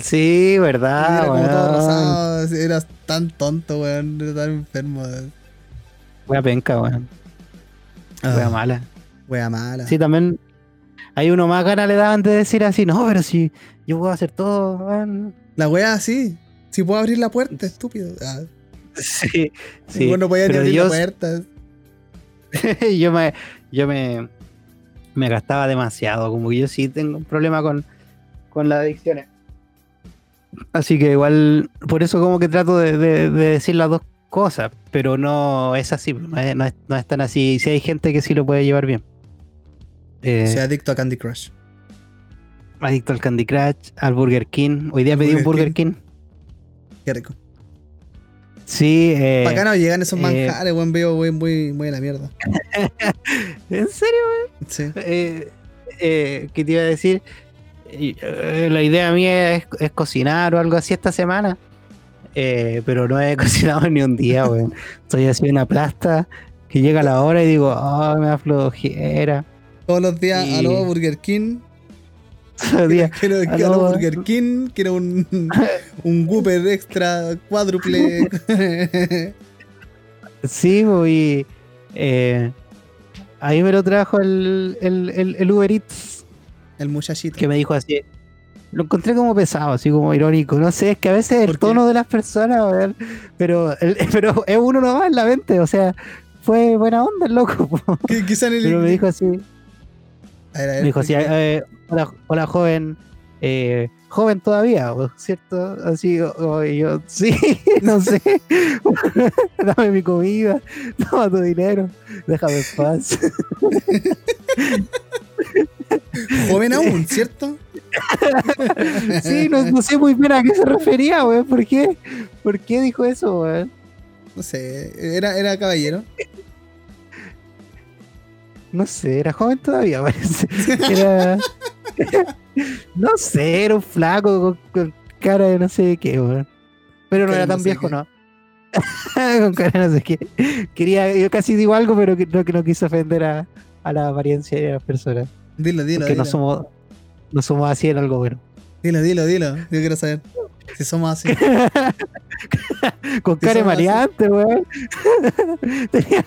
Sí, era ¿verdad? como todo rosado, eras tan tonto, weón, era tan enfermo. weón. Wea penca, weón. Wea Ah, mala. wea mala. Sí, también hay uno más ganas le daban de decir así, no, pero si yo puedo hacer todo, weón. La wea así. Si puedo abrir la puerta, estúpido. Ah, Sí, sí. Igual no podía ni pero abrir yo, la puerta. yo me, yo me, me gastaba demasiado, como que yo sí tengo un problema con, con las adicciones. Así que igual, por eso como que trato de, de- de decir las dos cosas, pero no es así, no es, no es- no es tan así. Si hay gente que sí lo puede llevar bien. Eh, Soy adicto a Candy Crush. adicto al Candy Crush, al Burger King. Hoy día pedí un Burger King. Qué rico. Sí, eh, Para acá no llegan esos eh, manjares, weón, veo muy, muy, muy a la mierda. ¿En serio? Sí. Eh, eh, ¿Qué te iba a decir? Eh, la idea mía es, es cocinar o algo así esta semana. Eh, pero no he cocinado ni un día, weón. Estoy así una plasta que llega la hora y digo, oh, me da flojera. Todos los días, Y- aló Burger King. Todo el día, Quiero, aló Burger King. Quiero un, un extra cuádruple. Sí, voy. Eh, ahí me lo trajo el, el, el, el Uber Eats El muchachito. que me dijo así. Lo encontré como pesado, así como irónico. No sé, es que a veces ¿Por el qué? tono de las personas, weón, pero, el- pero es uno nomás en la mente. O sea, fue buena onda el loco. quizá en el. Pero me dijo así. A ver, a ver, Me dijo así, eh, hola, hola joven. eh, joven todavía, ¿o ¿cierto? Así, o- o- y yo, sí, no sé. Dame mi comida, toma tu dinero, déjame en paz. Joven aún, ¿cierto? Sí, no, no sé muy bien a qué se refería, weón. ¿Por qué? ¿Por qué dijo eso, weón? No sé. Era, era caballero. No sé, era joven todavía, parece. Era. no sé, era un flaco con, con cara de no sé qué, weón. Pero no era tan no sé viejo, qué. ¿no? con cara de no sé qué. Quería, yo casi digo algo, pero que no, que no quise ofender a, a la apariencia de las personas. Dilo, dilo, dilo. no somos, no somos así en algo bueno. Dilo, dilo, dilo. Yo quiero saber. Si somos así. Con Sí cara maleante, weón. Tenía.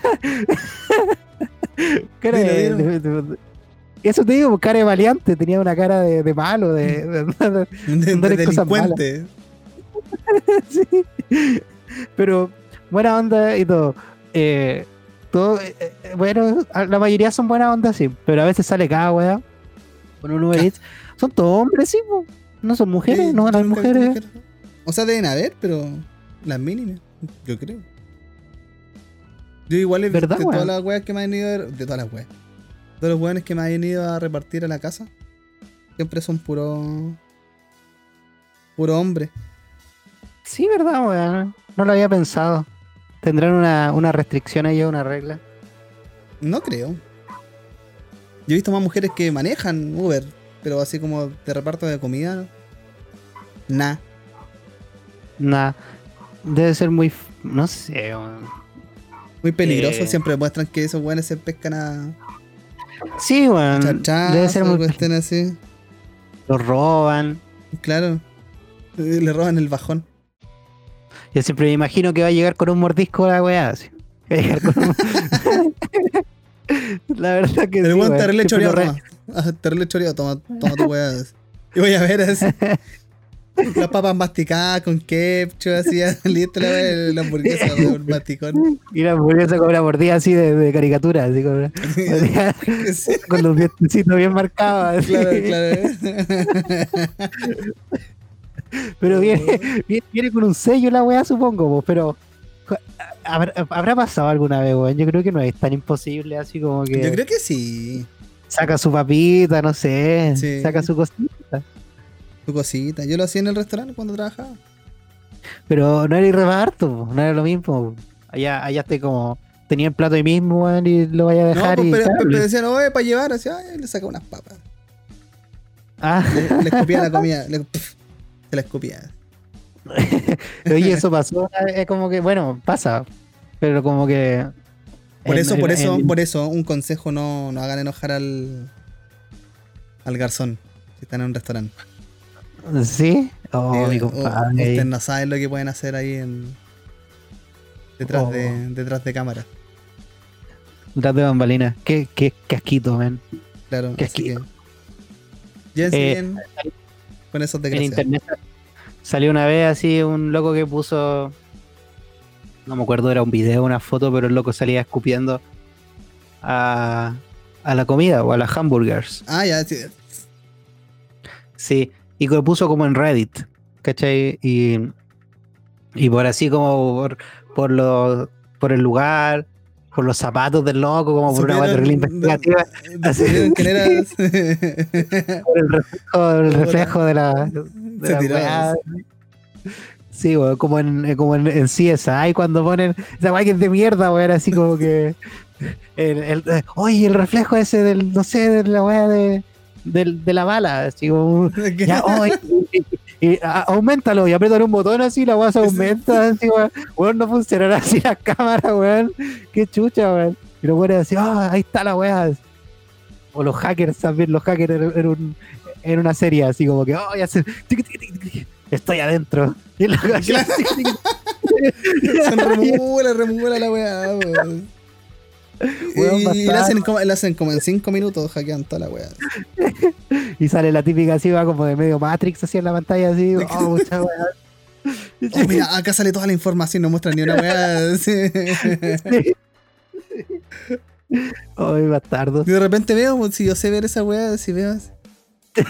cara Dilo, de, dilo. de- de- Eso te digo, cara de maleante. Tenía una cara de, de malo, de. de- de- De, delincuente. sí. Pero buena onda y todo. Eh, todo eh, eh, bueno, la mayoría son buena onda, sí. Pero a veces sale cada weá. Con un Uber Eats. Son todos hombres, sí, po. No son mujeres, Sí, no visto mujeres. mujeres. O sea, deben haber, pero las mínimas, yo creo. Yo igual he visto ¿Verdad, de todas las weas que me han ido de todas las weas. Todos los weones que me hayan ido a repartir a la casa, siempre son puro. puro hombre. Sí, verdad, weón. No lo había pensado. ¿Tendrán una, una restricción ahí o una regla? No creo. Yo he visto más mujeres que manejan Uber, pero así como de reparto de comida. Nah. Nah. Debe ser muy. No sé, weón. Muy peligroso. Eh. Siempre muestran que esos weones se pescan a Sí, weón. chachazos, Debe ser muy. así. Los roban. Claro. Eh, Le roban el bajón. Yo siempre me imagino que va a llegar con un mordisco la weá. así. Va a llegar con un- La verdad que El sí, terrible choreado, re- toma. Ah, Terrible choreado, toma, toma tu weá. Y voy a ver así. Las papas masticadas con ketchup, así, listo la, la hamburguesa, weón, masticón. Y la hamburguesa con una mordida así de, de caricatura, así con, Sí, con los dientecitos bien marcados. así. claro, claro. Pero viene, viene, viene con un sello la weá, supongo, po, pero ¿habrá, pasado alguna vez, weón? Yo creo que no es tan imposible así como que Yo creo que sí. saca su papita, no sé, Sí. saca su cosita. Tu cosita. Yo lo hacía en el restaurante cuando trabajaba. Pero no era ir reparto, po, no era lo mismo. Allá, allá estoy como, tenía el plato ahí mismo, weón, y lo vaya a No, dejar pues, y pero, pero le- decían, oye, para llevar, así, ay, le saca unas papas. Ah, Le, le escupía la comida, le, se la escupía. oye, eso pasó, es como que, bueno, pasa, pero como que... Por en- eso, por en- eso, en- por eso, un consejo no, no hagan enojar al al garzón si están en un restaurante. ¿Sí? Oh, Sí, mi compadre. Ustedes no saben lo que pueden hacer ahí en detrás Oh. de detrás de cámara. Detrás de bambalinas. Qué, qué casquito, man. Claro, Qué así que Eh, bien con esos En internet salió una vez así un loco que puso. No me acuerdo, era un video, una foto, pero el loco salía escupiendo a, a la comida o a las hamburgers. Ah, ya, sí. Sí, y lo puso como en Reddit, ¿cachai? Y, y por así como por, por, lo- por el lugar, por los zapatos del loco, como por una terrible investigativa, por el reflejo, el reflejo de la, de Se la. Sí, weón, como en, eh, como en, en CSI cuando ponen esa weá que es de mierda, weón, así como que. El, el- eh, oye, el reflejo ese del, no sé, de la weá de, de la bala, así como. Ya, oh, y, a- aumentalo y apretan un botón así, la weá se aumenta, así, weón. Weón, no funcionará así la cámara, weón. Qué chucha, weón. Y los weones así, ah, ahí está la weá. O los hackers también, los hackers en, en un- en una serie, así como que, oh, ya se. Estoy adentro. Y loco así, Claro. Son remula, remula la weá, weón. Weón, Y, la hacen, como, la hacen como en 5 minutos, hackean toda la weá. Y sale la típica así, va como de medio Matrix así en la pantalla, así, oh, mucha weá. Oh, mira, acá sale toda la información, no muestran ni una weá. sí. Ay, bastardo. Y de repente veo, pues, si yo sé ver esa weá, si veo. así,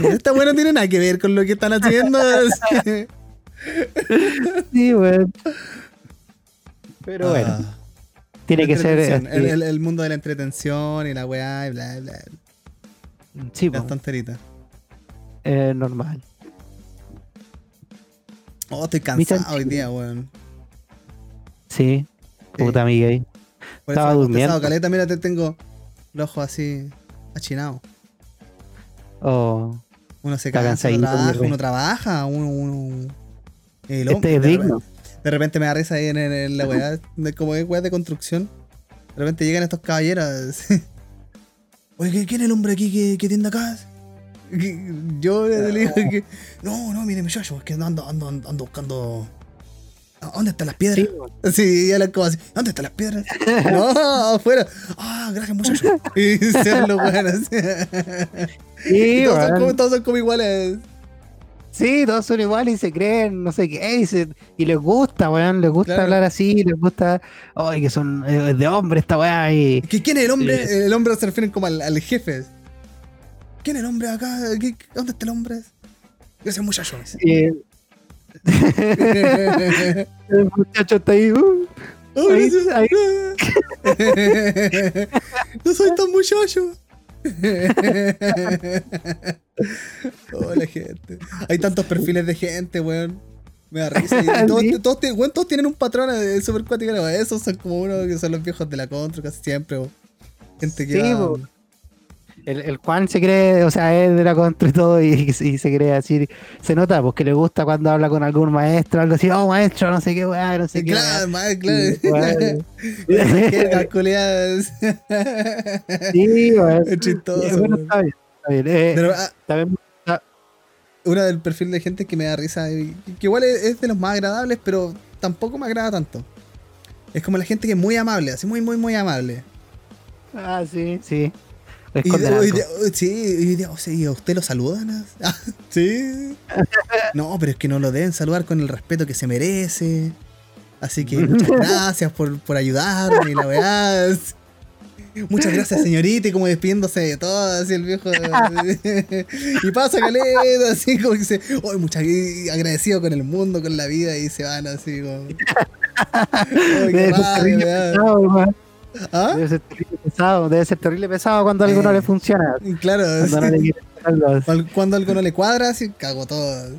Esta weá no tiene nada que ver con lo que están haciendo. así. Sí, weón. Pero bueno, Ah, tiene que ser. así. el, el- el mundo de la entretención y la weá y bla, bla. sí, Las tonteritas. eh, normal. Oh, estoy cansado hoy día, weón. Sí, puta Sí. Miguel. Por Estaba eso durmiendo. caleta, mira, te tengo los ojos así achinados. Oh, Uno se cansa, uno trabaja, uno trabaja, uno... uno el este es digno. De repente me da risa ahí en, en- en la weá, como es weá de construcción. De repente llegan estos caballeros. Oye, ¿qué- ¿quién es el hombre aquí que, que tiende acá? Que- Yo le digo que. No, no, mire, muchacho, es que ando, ando, ando, ando buscando. ¿A ¿Dónde están las piedras? Sí, Sí, y hablan como así. ¿Dónde están las piedras? no, afuera. Ah, gracias, muchacho. Y se van los weones. sí, Y todos, son weón. como, todos son como iguales. Sí, todos son iguales y se creen, no sé qué, y, se- y les gusta, weón, les gusta Claro. hablar así, les gusta, ay, que son eh, de hombre esta weá, y ¿Qui- ¿Quién es el hombre? Sí. El hombre se refieren como al, al jefe. ¿Quién es el hombre acá? ¿Qué- qué- ¿Dónde está el hombre? Ese muchacho. y- el muchacho está ahí, uh, Oh, ahí, ahí. no soy tan muchacho. oh, la gente. Hay tantos perfiles de gente, weón. Me da risa. Y todos, ¿Sí? todos, tienen un patrón eh, súper cuático. Esos son como uno que son los viejos de la contra casi siempre. weón. Gente que Sí, va- po. El, el Juan se cree, o sea, es de la contra y todo, y, y se cree así. Se nota, porque le gusta cuando habla con algún maestro, algo así, oh maestro, no sé qué, weá, no sé qué. Claro, weá". más, claro. Sí. Es chistoso, bueno, está bien, está bien. Eh, Pero, ah, también uno del perfil de gente que me da risa, y que igual es de los más agradables, pero tampoco me agrada tanto. Es como la gente que es muy amable, así muy, muy, muy amable. Ah, sí, sí. Y hoy día- sí, hoy día, o sea, ¿y a usted lo saludan? Ah, sí. No, pero es que no lo deben saludar con el respeto que se merece. Así que muchas gracias por, por ayudarme, la weá. Muchas gracias, señorita, y como despidiéndose de todo, así el viejo. y pasa caleta, así como que se. Oh, muchas, agradecido con el mundo, con la vida, y se van así como. Ay, qué Debe ¿Ah? Debe ser terrible pesado, debe ser terrible pesado cuando algo no Eh, le funciona. Claro, Cuando no le. Cuando- algo no le cuadra, así cago todo.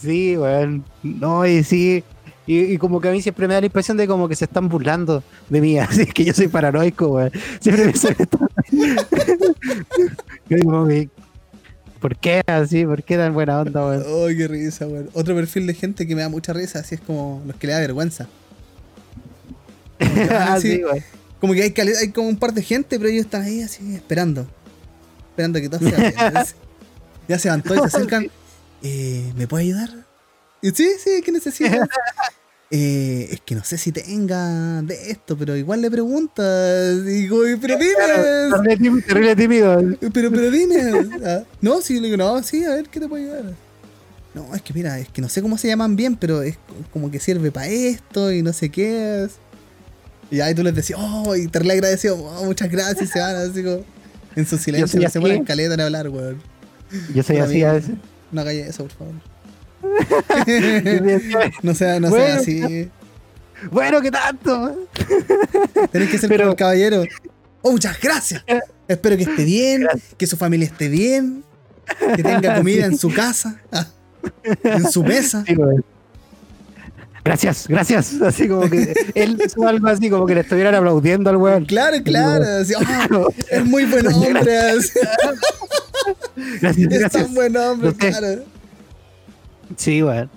Sí, weón. No, y sí. Y, y como que a mí siempre me da la impresión de como que se están burlando de mí, así que yo soy paranoico, weón. Siempre me digo, que, ¿por qué así? ¿Por qué tan buena onda, weón? Ay, qué risa, weón. Otro perfil de gente que me da mucha risa, así es como los que le da vergüenza. Ah, sí. Como que hay, como un par de gente, pero ellos están ahí así esperando. Esperando que todo sea ya se levantó y se acercan. Eh, ¿Me puede ayudar? Y, sí, sí, ¿qué necesitas? Eh, es que no sé si tenga de esto, pero igual le preguntas. Y digo, pero dime. Terrible tímido, terrible tímido. Pero, pero dime. Ah, No, sí, le digo, no, sí, a ver, ¿qué te puedo ayudar? No, es que mira, es que no sé cómo se llaman bien, pero es como que sirve para esto y no sé qué es. Y ahí tú les decís, oh, y te le agradecido, oh, muchas gracias, y se van así como en su silencio, no se ponen caleta en hablar, weón. Yo soy así a veces. No hagáis eso, por favor. No sea, no Bueno. sea así. Bueno, ¿qué tanto? Tenés que ser Pero- como el caballero. Oh, muchas gracias. Espero que esté bien, que su familia esté bien, que tenga comida en su casa, ah, en su mesa. Sí. Gracias, gracias. Así como que él hizo algo así como que le estuvieran aplaudiendo al weón. Claro, claro. así, "Ah, es muy buen hombre. así, Gracias, Es gracias. tan buen hombre, No sé. claro. Sí, weón.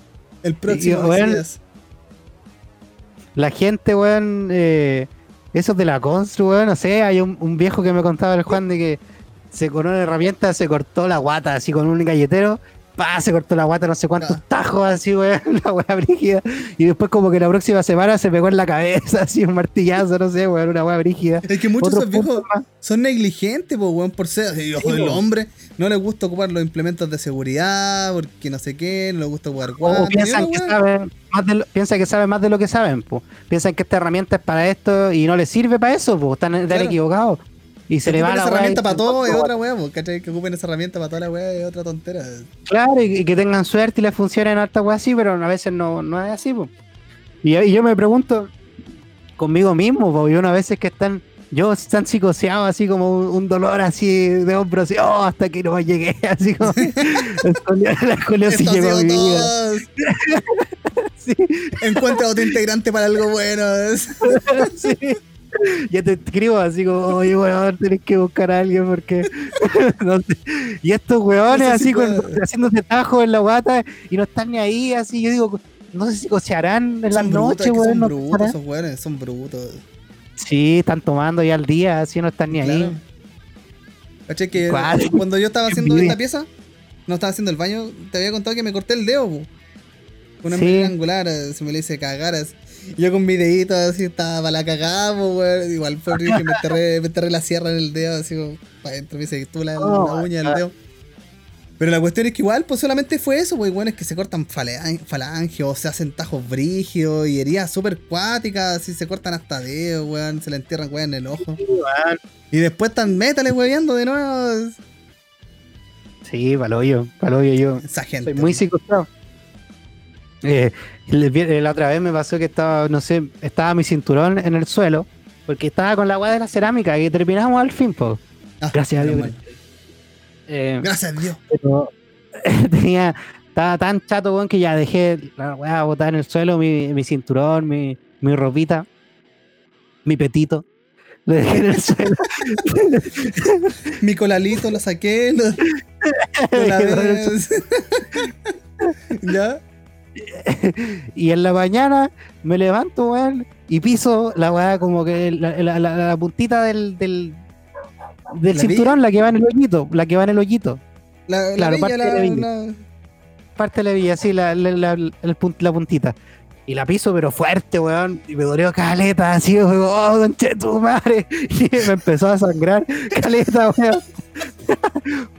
El próximo Y. La gente, weón, eh, esos de la constru, weón, no sé, hay un, un viejo que me contaba el Juan de que se con una herramienta se cortó la guata así con un galletero, pa, se cortó la guata no sé cuántos Ah. tajos así, weón, la weá brígida, y después como que la próxima semana se pegó en la cabeza así un martillazo, no sé, weón, una weá brígida. Es que muchos viejos son negligentes, pues, weón, por ser así, ojo, Sí, el po. hombre. No les gusta ocupar los implementos de seguridad, porque no sé qué, no les gusta ocupar O guantes. piensan que saben más de lo, piensan que saben más de lo que saben, pues. Piensan que esta herramienta es para esto y no les sirve para eso, pues. Están, están Claro. equivocados. Y se Que le va la esa herramienta para todo es otra weá, ¿cachai? Que ocupen esa herramienta para toda la weá es otra tontera. Claro, y, y que tengan suerte y les funcione en harta weá así, pero a veces no, no es así. Y, y yo me pregunto conmigo mismo, pues, y una veces que están, yo están psicoseados así como un, un dolor así de hombro, así, oh, hasta que no llegué, así como la ha llegó a mi vida. Sí, Encuentra otro integrante para algo bueno. sí. Ya te escribo así como, oye, weón, tenés que buscar a alguien porque. no sé. Y estos weones No sé si así con, haciéndose tajos en la guata y no están ni ahí, así. Yo digo, no sé si cochearán en es que weón. son no brutos esos weones, son brutos. Sí, están tomando ya al día, así no están ni Claro. ahí. ¿Cachai? Que ¿Cuál? cuando yo estaba haciendo esta pieza, no estaba haciendo el baño, te había contado que me corté el dedo, po. Una Sí. angular, se me le hice cagaras. Yo con mi dedito así estaba para la cagada, weón. Igual fue horrible, me enterré, me enterré la sierra en el dedo, así como para adentro, me hice tú la, Oh, la uña del dedo. Pero la cuestión es que igual, pues solamente fue eso, pues, weón, es que se cortan falanges, o se hacen tajos brígidos y heridas súper cuáticas, así se cortan hasta dedos, weón, se le entierran, weón, en el ojo. Y después están métales, weón, de nuevo. Sí, paloyo, paloyo yo. Esa gente. Soy muy psicoseado. Eh, la otra vez me pasó que estaba, no sé, estaba mi cinturón en el suelo, porque estaba con la agua de la cerámica y terminamos al fin, po. Ah, Gracias a Dios. Eh, Gracias a Dios. pero tenía, estaba tan chato, weón, que ya dejé la weá botada en el suelo, mi, mi cinturón, mi, mi ropita, mi petito. Lo dejé en el suelo. Mi colalito lo saqué, lo, lo. ¿Ya? y en la mañana me levanto, weón, y piso la weá como que la, la- la- la puntita del, del, del ¿La cinturón, la que va en el hoyito, la que va en el hoyito. La, la Claro, villa, parte de la- la villa. la- parte de la villa, así, la, la, puntita. Y la piso, pero fuerte, weón. Y me dolió caleta, así, weón. Oh, conche tu madre. Y me empezó a sangrar caleta, weón.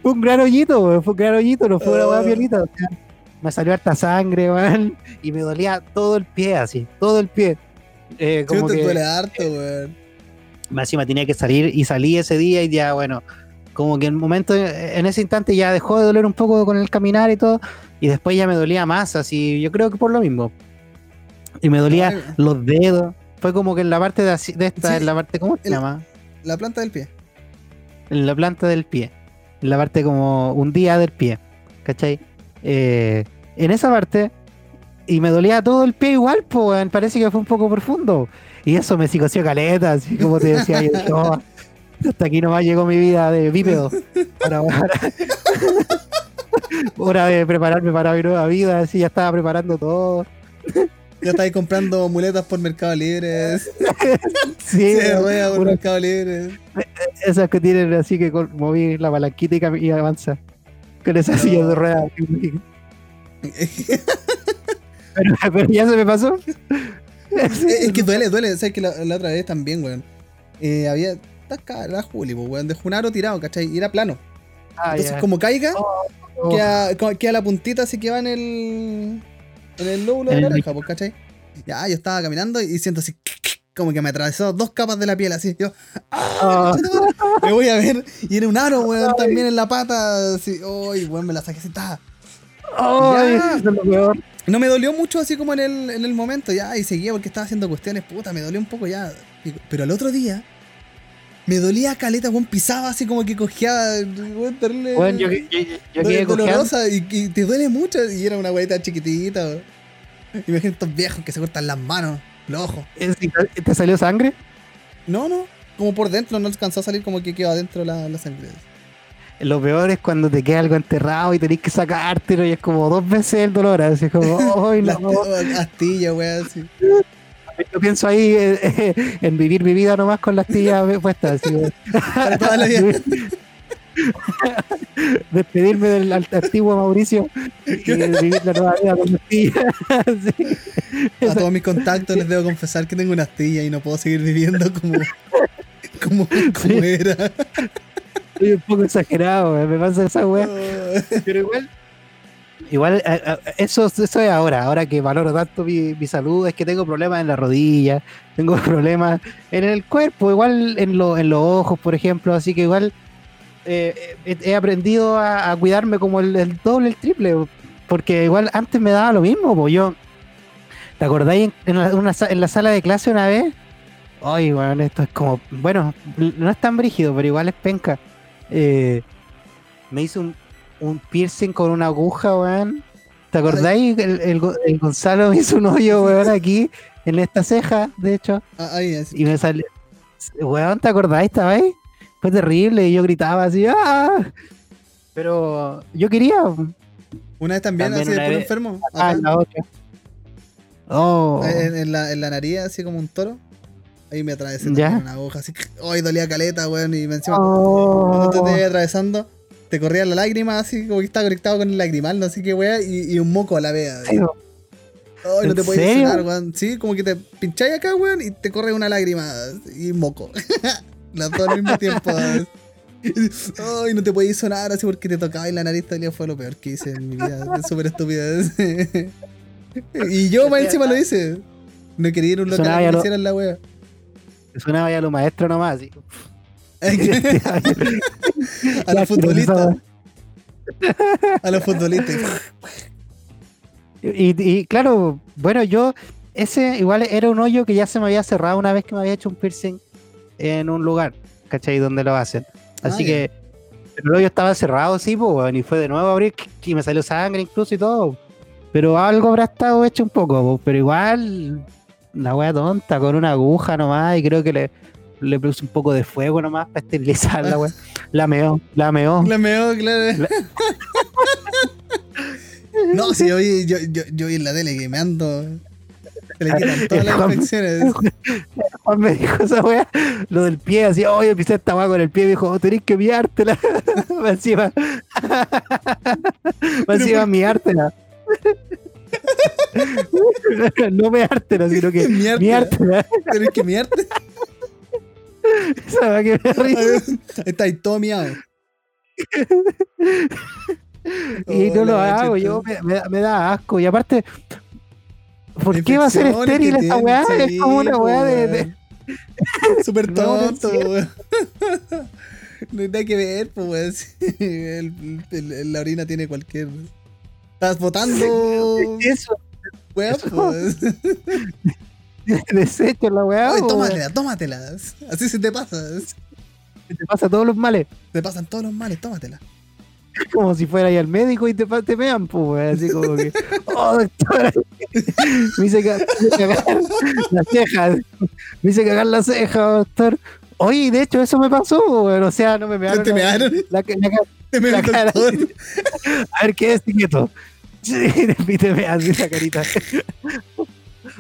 fue un gran hoyito, weón. Fue un gran hoyito, no fue una weá Oh. violita. sea, me salió harta sangre, weón. Y me dolía todo el pie, así, todo el pie. Eh, como te que duele harto, weón. más encima tenía que salir y salí ese día y ya, bueno, como que en el momento, en ese instante ya dejó de doler un poco con el caminar y todo, y después ya me dolía más, así, yo creo que por lo mismo. Y me dolía Ay. los dedos, fue como que en la parte de, así- de esta, Sí, en la parte, ¿cómo se llama? La planta del pie. En la planta del pie, en la parte como un día del pie, ¿cachai? Eh, en esa parte, y me dolía todo el pie igual, pues, parece que fue un poco profundo. Y eso me psicoció caleta, así como te decía yo. "Oh, hasta aquí nomás llegó mi vida de bípedo. Ahora, ahora- hora de prepararme para mi nueva vida, así ya estaba preparando todo. Ya estáis comprando muletas por Mercado Libre. Sí, rueda por una- Mercado Libre. esas que tienen así que moví la palanquita y, y avanza. Con esas sillas de ruedas. Pero, pero ya se me pasó. es, que duele, duele. Sabes que la, la otra vez también, weón. Eh, había. La Juli, weón. De Junaro tirado, ¿cachai? Y era plano. Ah, Entonces, como caiga, Oh, queda, co- queda la puntita así que va en el. En el lóbulo de la oreja, pues, ¿cachai? Ya, yo estaba caminando y siento así. Como que me atravesó dos capas de la piel, así. Yo, oh, me voy a ver. Y era un aro, weón, también en la pata. Así, uy, weón, me la saqué así. ta. ay, Ya. eso es lo peor. No me dolió mucho así como en el, en el momento, ya, y seguía porque estaba haciendo cuestiones, puta, me dolió un poco ya. Pero al otro día, me dolía caleta, weón, pisaba así como que cojeaba, weón, terrible. Bueno, yo, yo, yo, quedé dolorosa y, y te duele mucho, y era una weita chiquitita, weón. Imagínate estos viejos que se cortan las manos, los ojos. Sí, ¿Te salió sangre? No, no, como por dentro, no alcanzó a salir como que quedó adentro la, la sangre. Lo peor es cuando te queda algo enterrado y tenés que sacártelo y es como dos veces el dolor. Así como, ¡ay, La no! astilla, weón, así. Yo pienso ahí eh, eh, en vivir mi vida nomás con las astillas puestas. Así, Para toda la vida. Despedirme del antiguo Mauricio y vivir la nueva vida con las astillas. Sí. A todos mis contactos les debo confesar que tengo una astilla y no puedo seguir viviendo como, como, como Sí. era. Soy un poco exagerado, eh, me pasa esa weá. Pero igual. Igual, eh, eh, eso, eso es ahora. Ahora que valoro tanto mi, mi salud, es que tengo problemas en la rodilla, tengo problemas en el cuerpo, igual en, lo- en los ojos, por ejemplo. Así que igual eh, he, aprendido a, a cuidarme como el, el doble, el triple. Porque igual antes me daba lo mismo. Pues yo, ¿te acordáis en, en la, una sa- en la sala de clase una vez? Ay, bueno, esto es como. Bueno, no es tan brígido, pero igual es penca. Eh, me hice un, un piercing con una aguja, weón. ¿Te acordáis? El, el Go- el Gonzalo me hizo un hoyo, weón, aquí, en esta ceja, de hecho. Ah, ahí, así. Y me salió. Weón, ¿te acordáis? ¿Estaba ahí? Fue terrible y yo gritaba así, ¡ah! Pero yo quería. Una vez también, También así una de puro vez- enfermo. Ah, acá, la otra. Oh. en, en la, en la nariz, así como un toro. Ahí me atravesé una aguja, así. Ay, dolía caleta, weón. Y me encima, Oh. cuando te estabas atravesando, te corría la lágrima, así como que estaba conectado con el lagrimal, no sé qué, weón. Y, y un moco a la vea. Ay, no te ¿En podías sonar, weón. Sí, como que te pincháis acá, weón, y te corre una lágrima y moco. Las dos al mismo tiempo. Ay, no te podías sonar así porque te tocaba en la nariz todavía fue lo peor que hice en mi vida. Es súper estúpida. y yo más encima lo hice. No quería ir a un local Sonaba a que me lo- hicieran la wea. Sonaba ya lo maestro nomás, así. a los futbolistas. A los futbolistas. Y, y claro, bueno, yo, ese igual era un hoyo que ya se me había cerrado una vez que me había hecho un piercing en un lugar, ¿cachai? Donde lo hacen. Así que el hoyo estaba cerrado, sí, pues, y fue de nuevo a abrir y me salió sangre incluso y todo. Pero algo habrá estado hecho un poco, po, pero igual, la wea tonta, con una aguja nomás, y creo que le, le puse un poco de fuego nomás para esterilizar la wea. La meó, la meó. La meó, claro. La- No, si yo vi, yo, yo, yo vi en la tele que me ando. Se le quitan todas las Juan- infecciones. Juan me dijo esa wea, lo del pie, así, oye, pisé esta wea con el pie, me dijo, oh, tenés que miártela. Me encima, me encima miártela. no meártela, sino que Miártela. miártela. Tienes que miarte. Esa wea que me risa. Está ahí todo miado. Y Oh, no lo hago, yo me, me me da asco. Y aparte, ¿por qué va a ser estéril esta weá? sí, es como una weá de, de-. Súper tonto, weón. No hay nada que ver, pues, el- la orina tiene cualquier. Estás botando. Eso, eso. pues. desecho la weá. Oye, tómatela, tómatelas. Así se te pasa. weón. Te pasa todos los males. Te pasan todos los males, tómatela. Como si fuera ahí al médico y te, te mean, pues. Así como que, oh, doctora, me hice, ca- me hice cagar las cejas. Me hice cagar las cejas, doctor. Oye, de hecho, eso me pasó, weón. O sea, no me mearon. ¿Te mearon? la- la- la- me La cara. doctor. A ver, ¿qué es quieto? Sí, te me hace esa carita.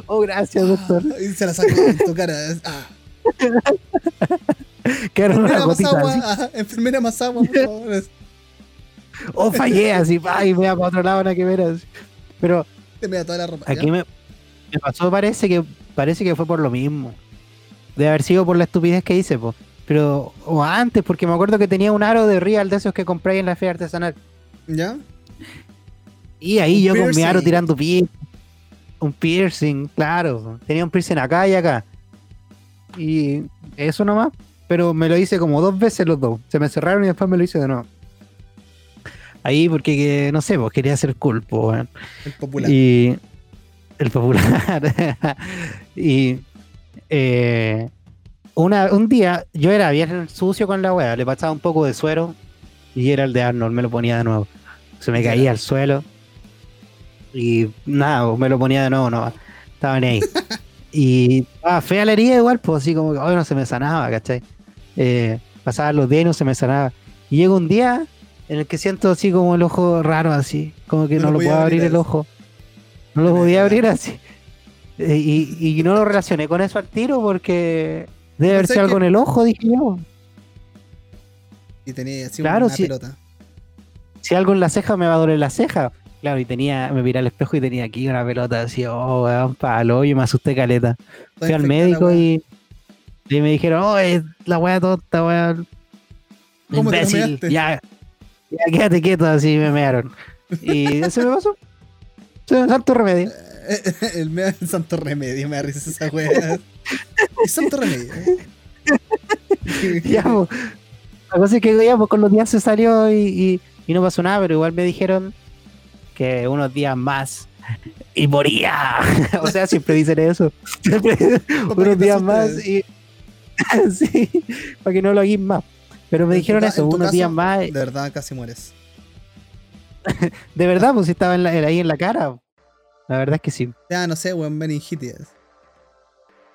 Oh, gracias, doctor. Ah, Y se la sacó en tu cara. Ah. Quedaron una Enfermera más gotita agua. ah, enfermera más agua, por favor. Oh, fallé así, pa, y me va para otro lado, nada que ver. así. Pero Te me da toda la ropa. aquí me, me pasó, parece que parece que fue por lo mismo. Debe haber sido por la estupidez que hice, po. Pero, o antes, porque me acuerdo que tenía un aro de real de esos que compré en la feria artesanal. ¿Ya? Y ahí yo con mi aro tirando pie. Un piercing, claro. Tenía un piercing acá y acá. Y eso nomás. Pero me lo hice como dos veces los dos. Se me cerraron y después me lo hice de nuevo. Ahí porque, que, no sé, pues quería ser cool, pues. El popular. Y el popular. y eh, una, un día yo era bien sucio con la wea, le pasaba un poco de suero y era el de Arnold, me lo ponía de nuevo. Se me caía al suelo y nada, me lo ponía de nuevo, no, estaba ni ahí. y ah, fea la herida igual, pues así como que hoy no se me sanaba, ¿cachai? Eh, pasaban los días y no se me sanaba. Y llega un día en el que siento así como el ojo raro, así, como que No no, lo puedo abrir abrir el ojo. No lo podía abrir así. Eh, Y, y no lo relacioné con eso al tiro porque debe haber sido algo en el ojo, dije yo. Y tenía así Claro, una sí. pelota. Si algo en la ceja me va a doler la ceja. Claro, y tenía, me miré al espejo y tenía aquí una pelota así, oh, weón, palo, y me asusté caleta. Fui al médico y, y me dijeron, oh, es la weá tonta, weón. ¿Cómo te lo Imbécil, ya, ya quédate quieto, así me mearon. Y eso me pasó. Sí, Santo remedio. el, me- el santo remedio, me da risa esa wea. Santo remedio. ya, pues. La cosa es que ya, pues, con los días se salió y, y- y no pasó nada, pero igual me dijeron que unos días más y moría. o sea, siempre dicen eso. Siempre unos días más y. sí, para que no lo hagáis más. Pero me En dijeron eso, unos días más. De verdad, casi mueres. De verdad, pues si estaba en la- ahí en la cara. La verdad es que sí. Ya, no sé, weón, meningitis.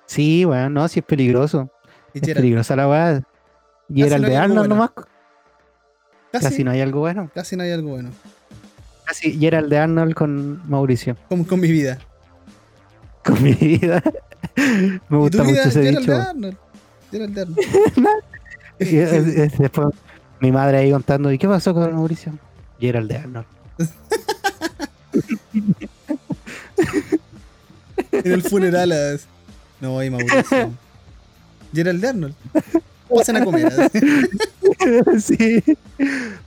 Sí, bueno, no, sí es peligroso. Y Es Gerald, peligrosa la weá. Y era el no de Arnold bueno. nomás. casi, Casi no hay algo bueno. casi no hay algo bueno. Casi, y era el de Arnold con Mauricio. Como con mi vida. Con mi vida. Me ¿Y tu gusta mucho ese Gerald dicho. de Arnold. Gerald de Arnold. Y después mi madre ahí contando, ¿y qué pasó con Mauricio? Y era el de Arnold. En el funeral. as- No voy, Mauricio. Gerald de Arnold. Pasan a comer. as. sí.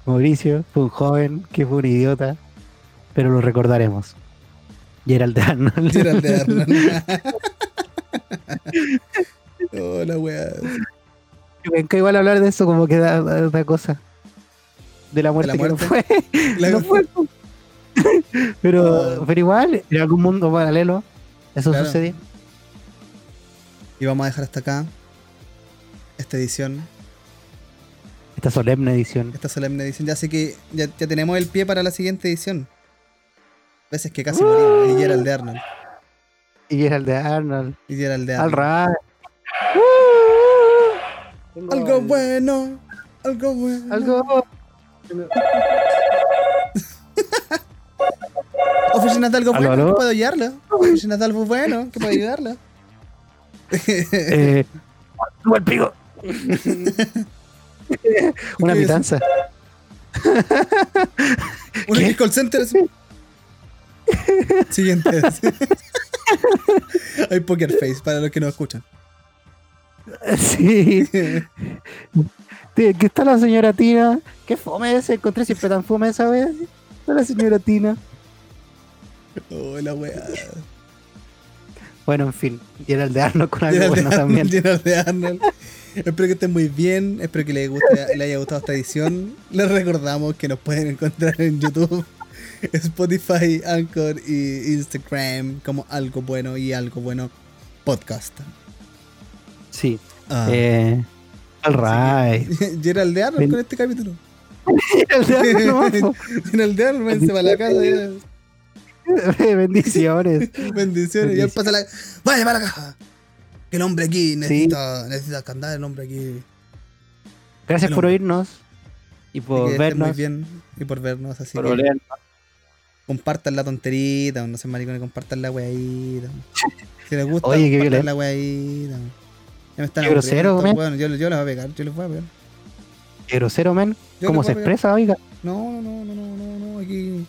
Mauricio fue un joven que fue un idiota, pero lo recordaremos. Y era el de Arnold. Gerald de Arnold. Hola, weá. Venga igual hablar de eso como que da, da- da cosa. De la muerte, que no fue. La- no fue. pero, Oh. pero igual, en algún mundo paralelo, eso Claro. sucedió. Y vamos a dejar hasta acá esta edición. Esta solemne edición. esta solemne edición. Ya así que ya, ya tenemos el pie para la siguiente edición. Veces que casi morimos. Y Gerald de Arnold. Y era el de Arnold. Y Gerald de Al Algo bueno. Algo bueno. Algo. Oficinas de algo Aló, bueno. aló. Que puedo ayudarla. Oficinas de algo bueno. Que puedo ayudarla. Eh, ¡Tuvo el pico! Una pitanza. Un call center. Siguiente. Hay poker face para los que no escuchan. Sí. ¿Qué está la señora Tina? ¿Qué fome ese? Encontré siempre tan fome esa vez. Está la señora Tina. Oh, la weá. Bueno, en fin. Y era el de Arnold con algo Gerald bueno Arnold, también. Gerald de Arnold. Espero que estén muy bien. Espero que les, guste, les haya gustado esta edición. Les recordamos que nos pueden encontrar en YouTube, Spotify, Anchor y Instagram como algo bueno y algo bueno podcast. Sí. Ah. Eh, all right. Gerald de Arnold con este capítulo. de Arnold. Gerald de Arnold, para la casa. Bendiciones. Bendiciones. Ya pasa la. Vaya para la caja. Que el hombre aquí Sí. necesita, necesita cantar el hombre aquí. Gracias por oírnos y Y por muy vernos. bien y por vernos. Así Por que compartan la tonterita, no sean maricones, compartan la weadita. Si les gusta, Oye, compartan la weadita. Ya me están grosero, men. Bueno, yo, yo les voy a pegar, yo les voy a pegar. Qué grosero, men. ¿Cómo se expresa, oiga? No, no, no, no, no, no, aquí.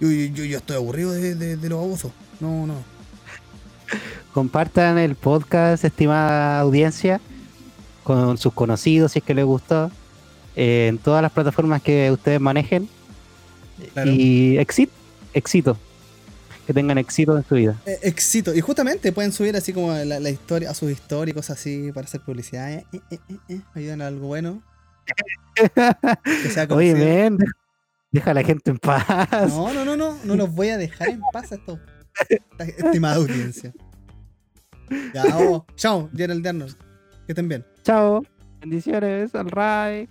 Yo, yo, estoy aburrido de, de, de los abusos. No, no. Compartan el podcast, estimada audiencia, con sus conocidos si es que les gustó, eh, en todas las plataformas que ustedes manejen. Claro. Y éxito, éxito. Que tengan éxito en su vida. Eh, éxito. Y justamente pueden subir así como la, la historia, a sus cosas así para hacer publicidad. Eh, eh, eh, eh. Ayudan a algo bueno. Que sea Oye, ven, deja- a la gente en paz. No, no, no, no. No los voy a dejar en paz a estos. esta Estimada audiencia. Ya, vamos. Chao, Gerald de Arnold. Que estén bien. Chao. Bendiciones, al right.